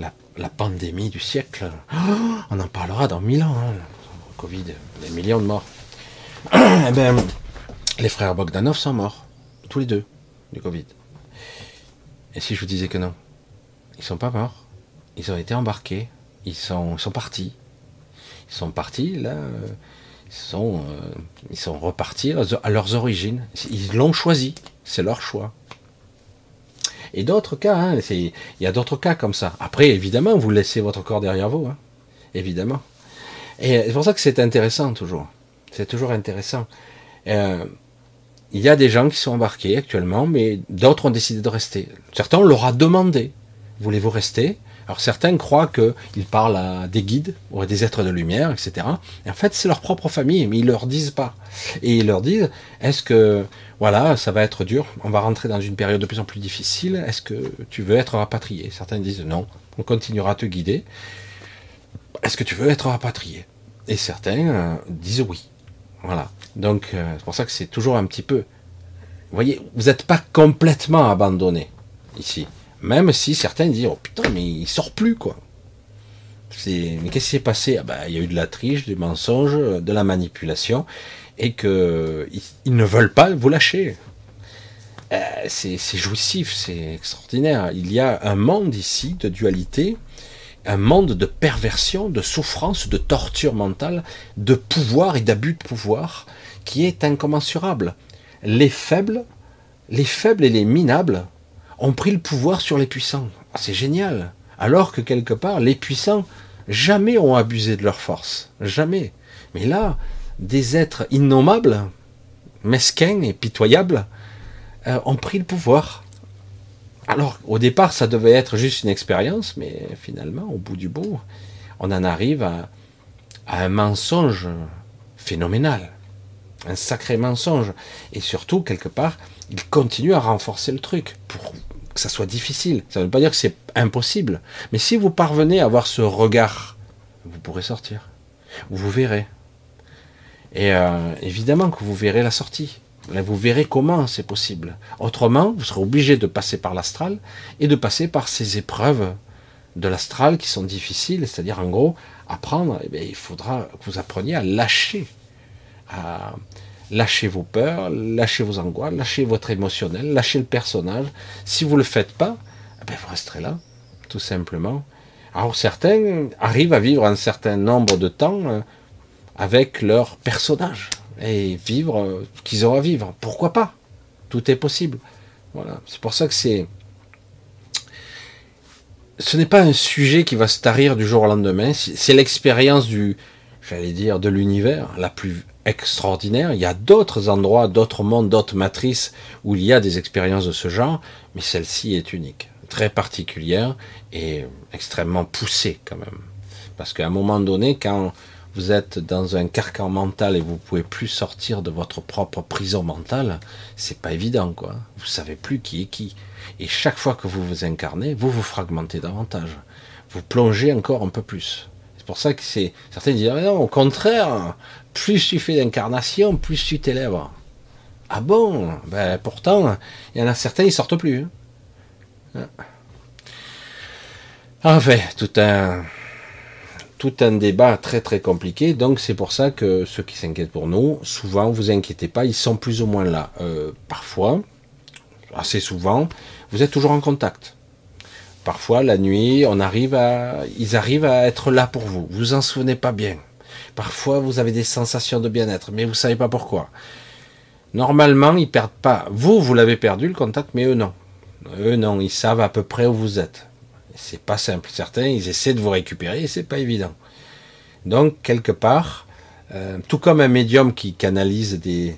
la, pandémie du siècle, [gasps] on en parlera dans mille ans, hein, Covid, des millions de morts. [clears throat] eh ben, les frères Bogdanov sont morts, tous les deux, du Covid. Et si je vous disais que non Ils sont pas morts. Ils ont été embarqués. Ils sont, partis. Ils sont partis, là. Sont, euh, ils sont repartis à leurs origines. Ils l'ont choisi. C'est leur choix. Et d'autres cas, hein, il y a d'autres cas comme ça. Après, évidemment, vous laissez votre corps derrière vous. Hein, évidemment. Et c'est pour ça que c'est intéressant toujours. C'est toujours intéressant. Euh, il y a des gens qui sont embarqués actuellement, mais d'autres ont décidé de rester. Certains, on leur a demandé, voulez-vous rester? Alors certains croient qu'ils parlent à des guides ou à des êtres de lumière, etc. Et en fait, c'est leur propre famille, mais ils leur disent pas. Et ils leur disent, est-ce que, voilà, ça va être dur, on va rentrer dans une période de plus en plus difficile, est-ce que tu veux être rapatrié? Certains disent non, on continuera à te guider. Est-ce que tu veux être rapatrié? Et certains euh, disent oui. Voilà. Donc, euh, c'est pour ça que c'est toujours un petit peu. Vous voyez, vous n'êtes pas complètement abandonné ici. Même si certains disent Oh putain, mais il sort plus, quoi. Mais qu'est-ce qui s'est passé? Ah ben, Il y a eu de la triche, du mensonge, de la manipulation, et que ils, ne veulent pas vous lâcher. Euh, c'est jouissif, c'est extraordinaire. Il y a un monde ici de dualité un monde de perversion, de souffrance, de torture mentale, de pouvoir et d'abus de pouvoir qui est incommensurable. Les faibles, les faibles et les minables ont pris le pouvoir sur les puissants. Ah, c'est génial. Alors que quelque part, les puissants jamais ont abusé de leur force. Jamais. Mais là, des êtres innommables, mesquins et pitoyables, euh, ont pris le pouvoir. Alors, au départ, ça devait être juste une expérience, mais finalement, au bout du bout, on en arrive à, un mensonge phénoménal. Un sacré mensonge. Et surtout, quelque part, il continue à renforcer le truc pour que ça soit difficile. Ça ne veut pas dire que c'est impossible. Mais si vous parvenez à avoir ce regard, vous pourrez sortir. Vous verrez. Et euh, évidemment que vous verrez la sortie. Vous verrez comment c'est possible. Autrement, vous serez obligé de passer par l'astral et de passer par ces épreuves de l'astral qui sont difficiles, c'est-à-dire en gros, apprendre, eh il faudra que vous appreniez à lâcher, à lâcher vos peurs, lâcher vos angoisses, lâcher votre émotionnel, lâcher le personnage. Si vous ne le faites pas, eh vous resterez là, tout simplement. Alors certains arrivent à vivre un certain nombre de temps euh, avec leur personnage et vivre euh, ce qu'ils ont à vivre. Pourquoi pas? Tout est possible. Voilà. C'est pour ça que c'est. Ce n'est pas un sujet qui va se tarir du jour au lendemain. C'est l'expérience du, j'allais dire, de l'univers la plus extraordinaire. Il y a d'autres endroits, d'autres mondes, d'autres matrices où il y a des expériences de ce genre, mais celle-ci est unique, très particulière et extrêmement poussée quand même. Parce qu'à un moment donné, quand vous êtes dans un carcan mental et vous pouvez plus sortir de votre propre prison mentale, c'est pas évident, quoi. Vous savez plus qui est qui. Et chaque fois que vous vous incarnez, vous vous fragmentez davantage. Vous plongez encore un peu plus. C'est pour ça que c'est, certains disent, ah non, au contraire, plus tu fais d'incarnation, plus tu t'élèves. Ah bon? Ben, pourtant, il y en a certains, ils sortent plus. Hein. Enfin, tout un, tout un débat très très compliqué. Donc c'est pour ça que ceux qui s'inquiètent pour nous, souvent, vous inquiétez pas, ils sont plus ou moins là. Euh, parfois, assez souvent, vous êtes toujours en contact. Parfois, la nuit, on arrive à, ils arrivent à être là pour vous. Vous en souvenez pas bien. Parfois, vous avez des sensations de bien-être, mais vous savez pas pourquoi. Normalement, ils perdent pas. Vous, vous l'avez perdu le contact, mais eux non. Eux non, ils savent à peu près où vous êtes. C'est pas simple. Certains, ils essaient de vous récupérer et c'est pas évident. Donc, quelque part, euh, tout comme un médium qui canalise des,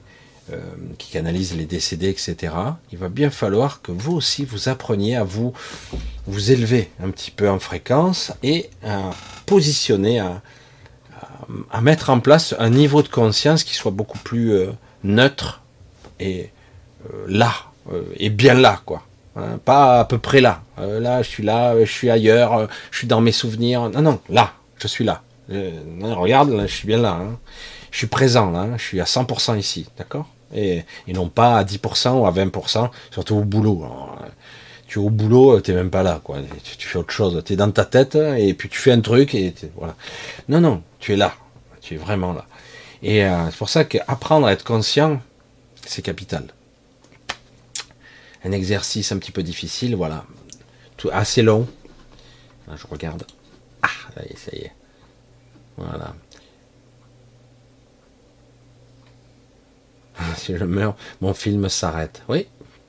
euh, qui canalise les décédés, etc., il va bien falloir que vous aussi vous appreniez à vous, vous élever un petit peu en fréquence et à positionner, à, mettre en place un niveau de conscience qui soit beaucoup plus euh, neutre et là, et bien là, quoi. Hein, pas à peu près là. Euh, là, je suis là, je suis ailleurs, euh, je suis dans mes souvenirs. Non, non, là, je suis là. Euh, regarde, je suis bien là. Hein. Je suis présent, là, je suis à 100% ici, d'accord? Et, non pas à 10% ou à 20%, surtout au boulot. tu es au boulot, tu n'es même pas là, quoi. Tu, fais autre chose. Tu es dans ta tête et puis tu fais un truc voilà. Non, non, tu es là. Tu es vraiment là. Et c'est pour ça qu'apprendre à être conscient, c'est capital un exercice un petit peu difficile, voilà. Tout, assez long. je regarde. Ah, ça y est. Voilà. Si je meurs, mon film s'arrête. Oui,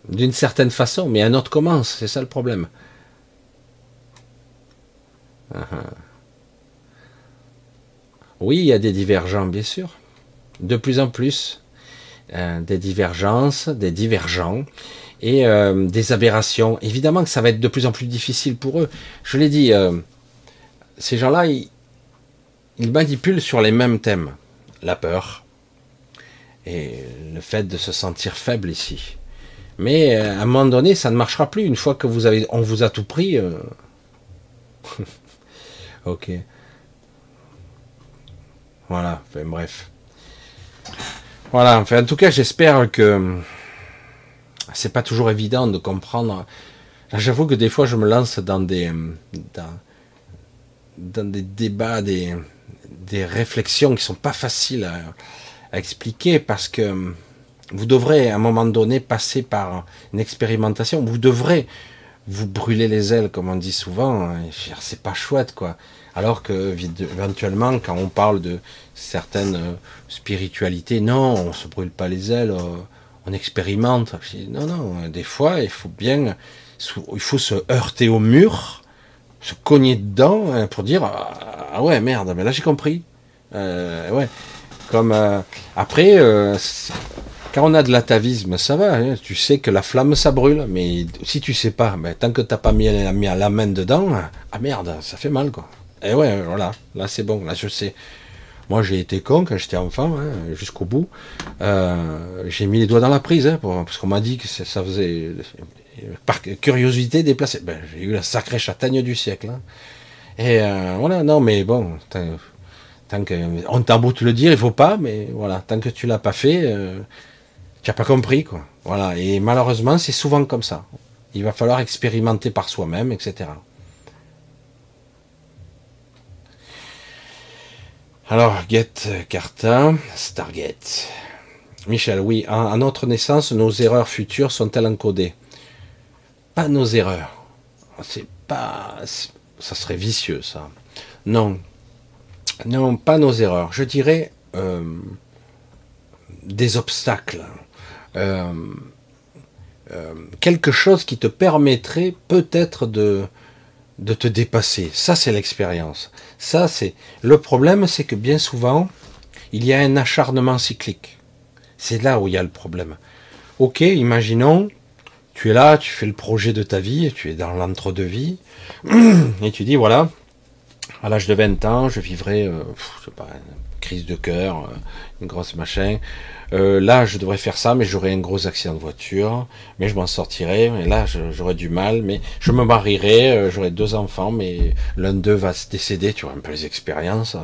d'une certaine façon, mais un autre commence, c'est ça le problème. Ah, ah. Oui, il y a des divergents, bien sûr. De plus en plus. Euh, des divergences, des divergents et euh, des aberrations. Évidemment que ça va être de plus en plus difficile pour eux. Je l'ai dit, euh, ces gens-là, ils, manipulent sur les mêmes thèmes. La peur et le fait de se sentir faible ici. Mais euh, à un moment donné, ça ne marchera plus. Une fois que vous avez, on vous a tout pris. [laughs] ok. Voilà. Enfin, bref. Voilà. Enfin, en tout cas, j'espère que c'est pas toujours évident de comprendre. J'avoue que des fois, je me lance dans des, dans, des débats, des, des réflexions qui sont pas faciles à, expliquer parce que vous devrez à un moment donné passer par une expérimentation. Vous devrez vous brûler les ailes, comme on dit souvent. C'est pas chouette, quoi. Alors que éventuellement, quand on parle de certaines spiritualités, non, on se brûle pas les ailes. On expérimente. non, non, des fois, il faut bien, il faut se heurter au mur, se cogner dedans hein, pour dire ah ouais merde, mais là j'ai compris. Euh, ouais, comme euh, après, euh, quand on a de l'atavisme, ça va. Hein, tu sais que la flamme ça brûle, mais si tu sais pas, ben, tant que t'as pas mis, mis la main dedans, ah merde, ça fait mal quoi. Et ouais, voilà, là c'est bon, là je sais. Moi, j'ai été con quand j'étais enfant, hein, jusqu'au bout. Euh, j'ai mis les doigts dans la prise, hein, parce qu'on m'a dit que ça faisait par curiosité déplacée. Ben, j'ai eu la sacrée châtaigne du siècle. Hein. Et euh, voilà, non, mais bon, Tant que, on t'a beau le dire, il faut pas, mais voilà, tant que tu l'as pas fait, euh, tu n'as pas compris, quoi. Voilà. Et malheureusement, c'est souvent comme ça. Il va falloir expérimenter par soi-même, etc. Alors, Get Carta, Stargate. Michel, oui, à notre naissance, nos erreurs futures sont-elles encodées? Pas nos erreurs. C'est pas. Ça serait vicieux, ça. Non. Non, pas nos erreurs. Je dirais euh, des obstacles. Euh, euh, quelque chose qui te permettrait peut-être de, de te dépasser. Ça, c'est l'expérience. Ça, c'est le problème, c'est que bien souvent, il y a un acharnement cyclique. C'est là où il y a le problème. Ok, imaginons, tu es là, tu fais le projet de ta vie, tu es dans l'entre-deux-vie, [clears throat] et tu dis voilà, à l'âge de 20 ans, je vivrai, euh, crise de cœur, euh, une grosse machin. Euh, là, je devrais faire ça, mais j'aurai un gros accident de voiture, mais je m'en sortirai. Et là, j'aurai du mal, mais je me marierai, euh, j'aurai deux enfants, mais l'un d'eux va se décéder. Tu vois un peu les expériences.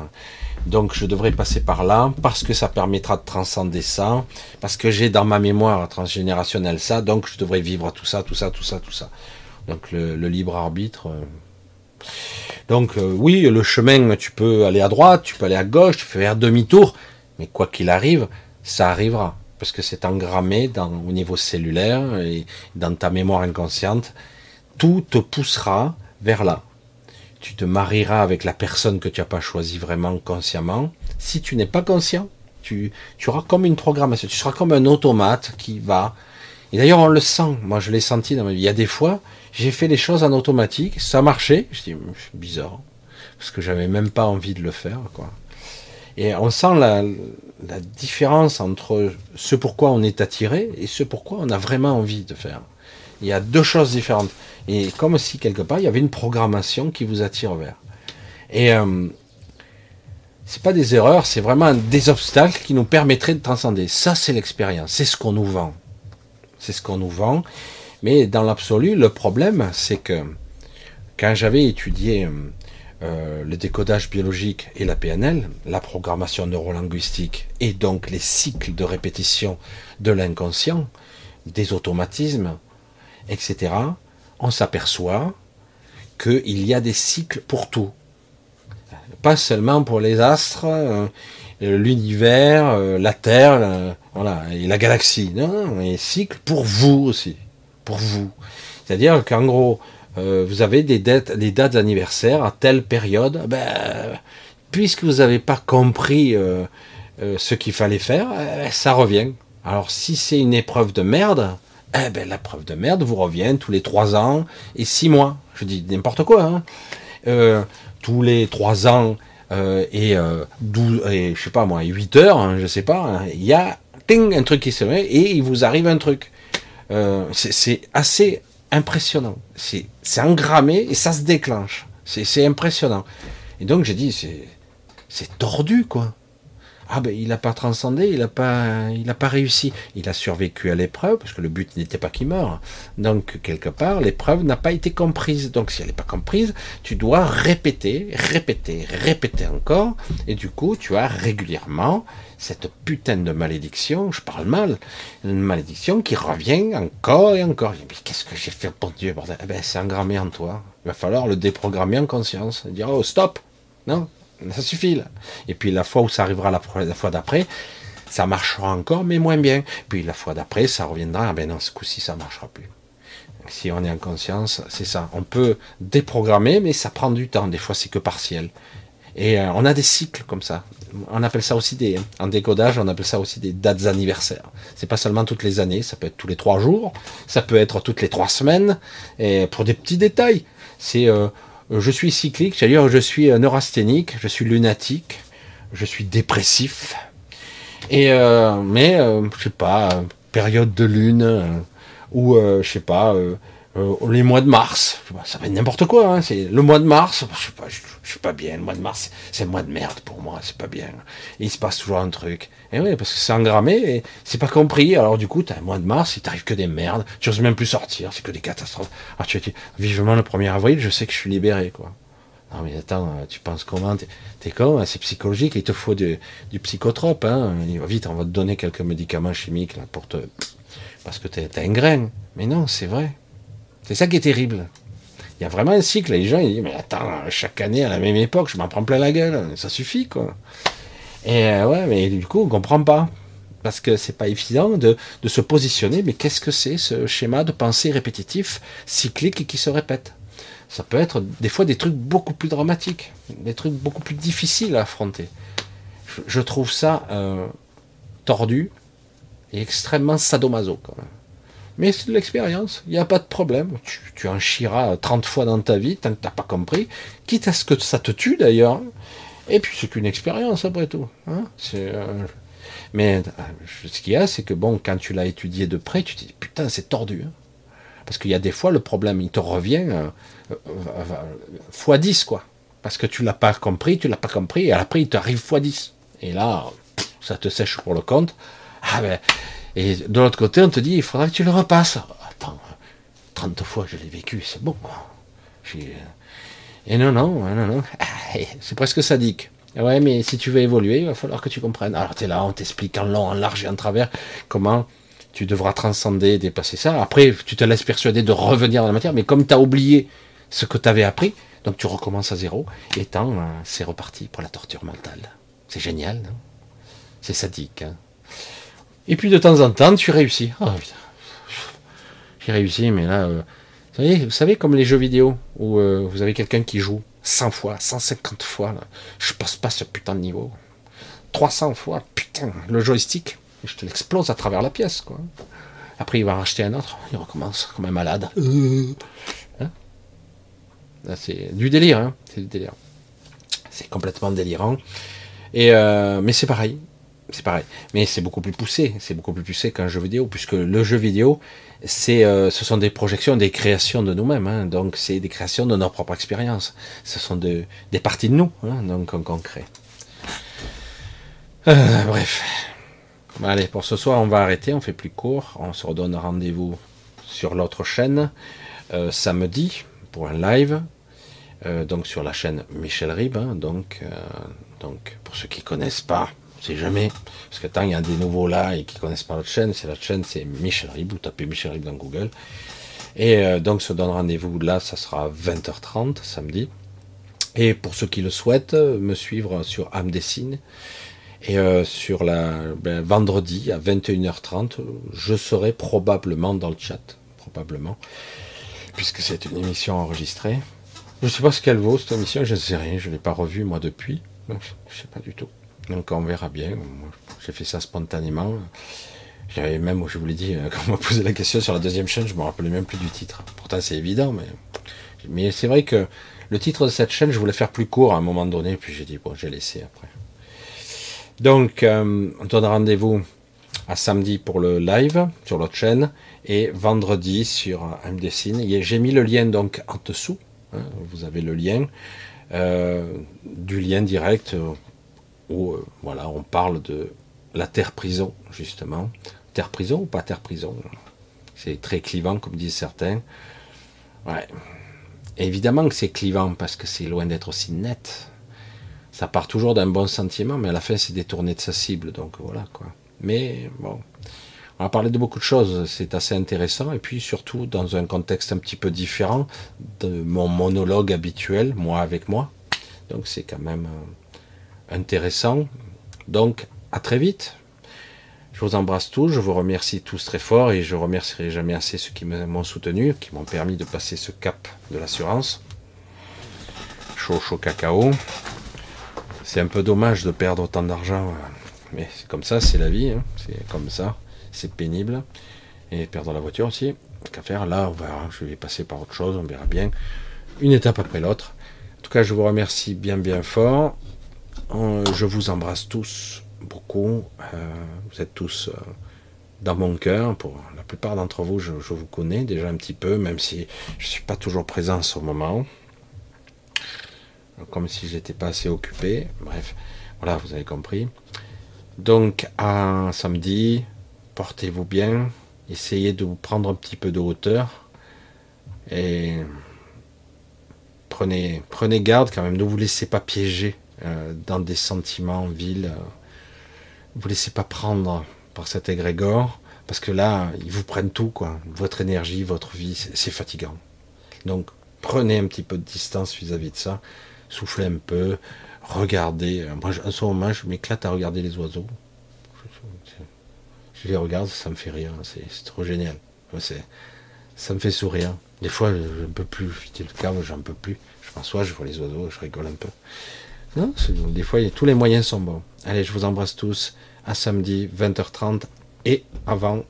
Donc, je devrais passer par là parce que ça permettra de transcender ça, parce que j'ai dans ma mémoire transgénérationnelle ça, donc je devrais vivre tout ça, tout ça, tout ça, tout ça. Donc, le, libre arbitre. Euh. Donc, oui, le chemin, tu peux aller à droite, tu peux aller à gauche, tu peux faire demi-tour, mais quoi qu'il arrive, ça arrivera, parce que c'est engrammé dans, au niveau cellulaire et dans ta mémoire inconsciente. Tout te poussera vers là. Tu te marieras avec la personne que tu n'as pas choisi vraiment consciemment. Si tu n'es pas conscient, tu, tu auras comme une programmation, tu seras comme un automate qui va. Et d'ailleurs, on le sent. Moi, je l'ai senti dans ma vie. Il y a des fois, j'ai fait les choses en automatique, ça marchait. Je dis, bizarre, parce que j'avais même pas envie de le faire, quoi. Et on sent la, la différence entre ce pourquoi on est attiré et ce pourquoi on a vraiment envie de faire. Il y a deux choses différentes. Et comme si quelque part il y avait une programmation qui vous attire vers. Et euh, c'est pas des erreurs, c'est vraiment des obstacles qui nous permettraient de transcender. Ça, c'est l'expérience, c'est ce qu'on nous vend. C'est ce qu'on nous vend. Mais dans l'absolu, le problème, c'est que quand j'avais étudié euh, euh, le décodage biologique et la PNL, la programmation neurolinguistique et donc les cycles de répétition de l'inconscient, des automatismes, etc., on s'aperçoit qu'il y a des cycles pour tout. Pas seulement pour les astres, euh, l'univers, la Terre, voilà, et la galaxie. Non, non, des cycles pour vous aussi. Vous. C'est-à-dire qu'en gros, euh, vous avez des dates, des dates anniversaires à telle période, ben, puisque vous n'avez pas compris euh, euh, ce qu'il fallait faire, ça revient. Alors si c'est une épreuve de merde, eh ben, la preuve de merde vous revient tous les trois ans et six mois. Je dis n'importe quoi. Hein. tous les trois ans et 12, et je sais pas moi, 8 heures, hein, je sais pas, hein, il y a un truc qui se met et il vous arrive un truc. C'est assez impressionnant. C'est engrammé et ça se déclenche. C'est impressionnant. Et donc j'ai dit, c'est tordu, quoi. Ah ben il n'a pas transcendé, il n'a pas, il pas réussi. Il a survécu à l'épreuve parce que le but n'était pas qu'il meure. Donc quelque part l'épreuve n'a pas été comprise. Donc si elle n'est pas comprise, tu dois répéter, répéter, répéter encore. Et du coup tu as régulièrement cette putain de malédiction, je parle mal, une malédiction qui revient encore et encore. Mais qu'est-ce que j'ai fait pour Dieu, bordel? Eh ben, C'est engrammé en toi. Il va falloir le déprogrammer en conscience. Dire, oh, stop Non, ça suffit là. Et puis la fois où ça arrivera la, fois d'après, ça marchera encore, mais moins bien. Puis la fois d'après, ça reviendra. Ah ben non, ce coup-ci, ça marchera plus. Si on est en conscience, c'est ça. On peut déprogrammer, mais ça prend du temps. Des fois, c'est que partiel. Et euh, on a des cycles comme ça. On appelle ça aussi des, en décodage, on appelle ça aussi des dates anniversaires. C'est pas seulement toutes les années, ça peut être tous les trois jours, ça peut être toutes les trois semaines, et pour des petits détails. C'est euh, je suis cyclique, c'est-à-dire je suis neurasthénique, je suis lunatique, je suis dépressif. Et euh, mais euh, je sais pas, période de lune ou je sais pas les mois de mars, ça va être n'importe quoi. Hein, c'est le mois de mars, je sais pas, je, suis pas bien. Le mois de mars, c'est le mois de merde pour moi, c'est pas bien. il se passe toujours un truc. Et oui, parce que c'est engrammé c'est pas compris. Alors du coup, t'as un mois de mars, il t'arrive que des merdes. Tu oses même plus sortir, c'est que des catastrophes. Alors tu dis, vivement le 1er avril, je sais que je suis libéré, quoi. Non mais attends, tu penses comment T'es con, hein, c'est psychologique, il te faut du, psychotrope. Hein. Vite, on va te donner quelques médicaments chimiques là, pour te... Parce que t'es un grain. Mais non, c'est vrai. C'est ça qui est terrible. Il y a vraiment un cycle. Les gens, disent, mais attends, chaque année, à la même époque, je m'en prends plein la gueule. Ça suffit, quoi. Et euh, ouais, mais du coup, on comprend pas. Parce que c'est pas évident de, se positionner. Mais qu'est-ce que c'est, ce schéma de pensée répétitif, cyclique qui se répète? Ça peut être des fois des trucs beaucoup plus dramatiques, des trucs beaucoup plus difficiles à affronter. Je, trouve ça euh, tordu et extrêmement sadomaso quand même. Mais c'est de l'expérience, il n'y a pas de problème. Tu, en chieras 30 fois dans ta vie, tant que tu n'as pas compris, quitte à ce que ça te tue d'ailleurs. Et puis c'est qu'une expérience après tout. Hein. Euh, mais euh, ce qu'il y a, c'est que bon, quand tu l'as étudié de près, tu te dis putain, c'est tordu. Hein. Parce qu'il y a des fois, le problème, il te revient x 10, quoi. Parce que tu l'as pas compris, tu l'as pas compris, et après il t'arrive x 10. Et là, ça te sèche pour le compte. Ah ben, et de l'autre côté, on te dit, il faudra que tu le repasses. Attends, 30 fois je l'ai vécu, c'est bon. Et non, non, non, non. Ah, c'est presque sadique. Ouais, mais si tu veux évoluer, il va falloir que tu comprennes. Alors tu es là, on t'explique en long, en large et en travers comment tu devras transcender, dépasser ça. Après, tu te laisses persuader de revenir dans la matière, mais comme tu as oublié ce que tu avais appris, donc tu recommences à zéro, et tant, euh, c'est reparti pour la torture mentale. C'est génial, non? C'est sadique. Hein et puis de temps en temps, tu réussis. Oh, J'ai réussi, mais là, euh, vous, savez, vous savez, comme les jeux vidéo, où euh, vous avez quelqu'un qui joue 100 fois, 150 fois, là, je passe pas ce putain de niveau. 300 fois, putain, le joystick, je te l'explose à travers la pièce, quoi. Après, il va racheter un autre, il recommence comme un malade. Hein? C'est du délire, hein c'est du délire. C'est complètement délirant. Et euh, mais c'est pareil, c'est pareil. Mais c'est beaucoup plus poussé, c'est beaucoup plus poussé qu'un jeu vidéo, puisque le jeu vidéo, c'est, euh, ce sont des projections, des créations de nous-mêmes. Hein, donc c'est des créations de notre propre expérience. Ce sont des parties de nous, hein, donc qu'on crée. Euh, bref. Allez, pour ce soir, on va arrêter, on fait plus court. On se redonne rendez-vous sur l'autre chaîne euh, samedi pour un live. Euh, donc sur la chaîne Michel Rib. Hein, donc, donc pour ceux qui connaissent pas, c'est jamais. Parce que tant il y a des nouveaux là et qui connaissent pas notre chaîne, c'est la chaîne, c'est Michel Rib. Vous tapez Michel Rib dans Google. Et donc se donne rendez-vous là, ça sera 20h30 samedi. Et pour ceux qui le souhaitent, me suivre sur Âme Dessine et euh, sur la ben, vendredi à 21h30, je serai probablement dans le chat, probablement, puisque c'est une émission enregistrée. Je ne sais pas ce qu'elle vaut cette émission, je ne sais rien, je ne l'ai pas revue moi depuis, je ne sais pas du tout. Donc on verra bien. J'ai fait ça spontanément. J'avais même, je vous l'ai dit, [laughs] quand on m'a posé la question sur la deuxième chaîne, je me rappelais même plus du titre. Pourtant c'est évident, mais c'est vrai que le titre de cette chaîne, je voulais faire plus court à un moment donné, puis j'ai dit bon, j'ai laissé après. Donc, euh, on donne rendez-vous à samedi pour le live sur l'autre chaîne et vendredi sur MDCine. J'ai mis le lien donc en dessous. Hein, vous avez le lien euh, du lien direct où euh, voilà, on parle de la terre prison justement. Terre prison ou pas terre prison C'est très clivant comme disent certains. Ouais. évidemment que c'est clivant parce que c'est loin d'être aussi net ça part toujours d'un bon sentiment, mais à la fin, c'est détourné de sa cible. Donc voilà, quoi. Mais bon, on va parler de beaucoup de choses. C'est assez intéressant. Et puis surtout, dans un contexte un petit peu différent de mon monologue habituel, moi avec moi. Donc c'est quand même euh, intéressant. Donc, à très vite. Je vous embrasse tous, je vous remercie tous très fort et je remercierai jamais assez ceux qui m'ont soutenu, qui m'ont permis de passer ce cap de l'assurance. Chaud, chaud cacao. C'est un peu dommage de perdre autant d'argent, euh, mais c'est comme ça, c'est la vie, hein. c'est comme ça, c'est pénible. Et perdre la voiture aussi, qu'à faire. Là, on verra, je vais passer par autre chose, on verra bien. Une étape après l'autre. En tout cas, je vous remercie bien, bien fort. Je vous embrasse tous beaucoup. Euh, vous êtes tous euh, dans mon cœur. Pour la plupart d'entre vous, je, vous connais déjà un petit peu, même si je ne suis pas toujours présent en ce moment comme si j'étais pas assez occupé. Bref, voilà, vous avez compris. Donc, à samedi, portez-vous bien, essayez de vous prendre un petit peu de hauteur et prenez garde quand même. Ne vous laissez pas piéger euh, dans des sentiments vils. Euh. Vous laissez pas prendre par cet égrégore. Parce que là, ils vous prennent tout, quoi. Votre énergie, votre vie, c'est fatigant. Donc, prenez un petit peu de distance vis-à-vis de ça. Soufflez un peu. Regardez. Moi, en ce moment, je m'éclate à regarder les oiseaux. Je les regarde, ça me fait rire. C'est trop génial. Ça me fait sourire. Des fois, je ne peux plus. Le câble, j'en peux plus. Je m'assois, je vois les oiseaux, je rigole un peu. Non, des fois, tous les moyens sont bons. Allez, je vous embrasse tous. À samedi, 20h30 et avant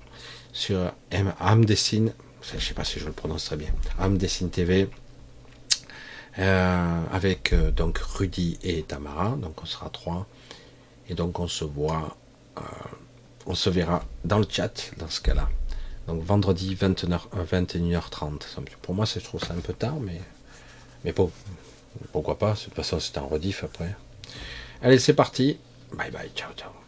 sur Âme Dessine. Je ne sais pas si je le prononce très bien. Âme Dessine TV. Euh, avec euh, donc Rudy et Tamara. Donc on sera trois. Et donc on se voit. Euh, on se verra dans le chat dans ce cas-là. Donc vendredi 21h, 21h30. Pour moi, je trouve ça un peu tard, mais, mais bon, pourquoi pas. De toute façon, c'est un rediff après. Allez, c'est parti. Bye bye, ciao, ciao.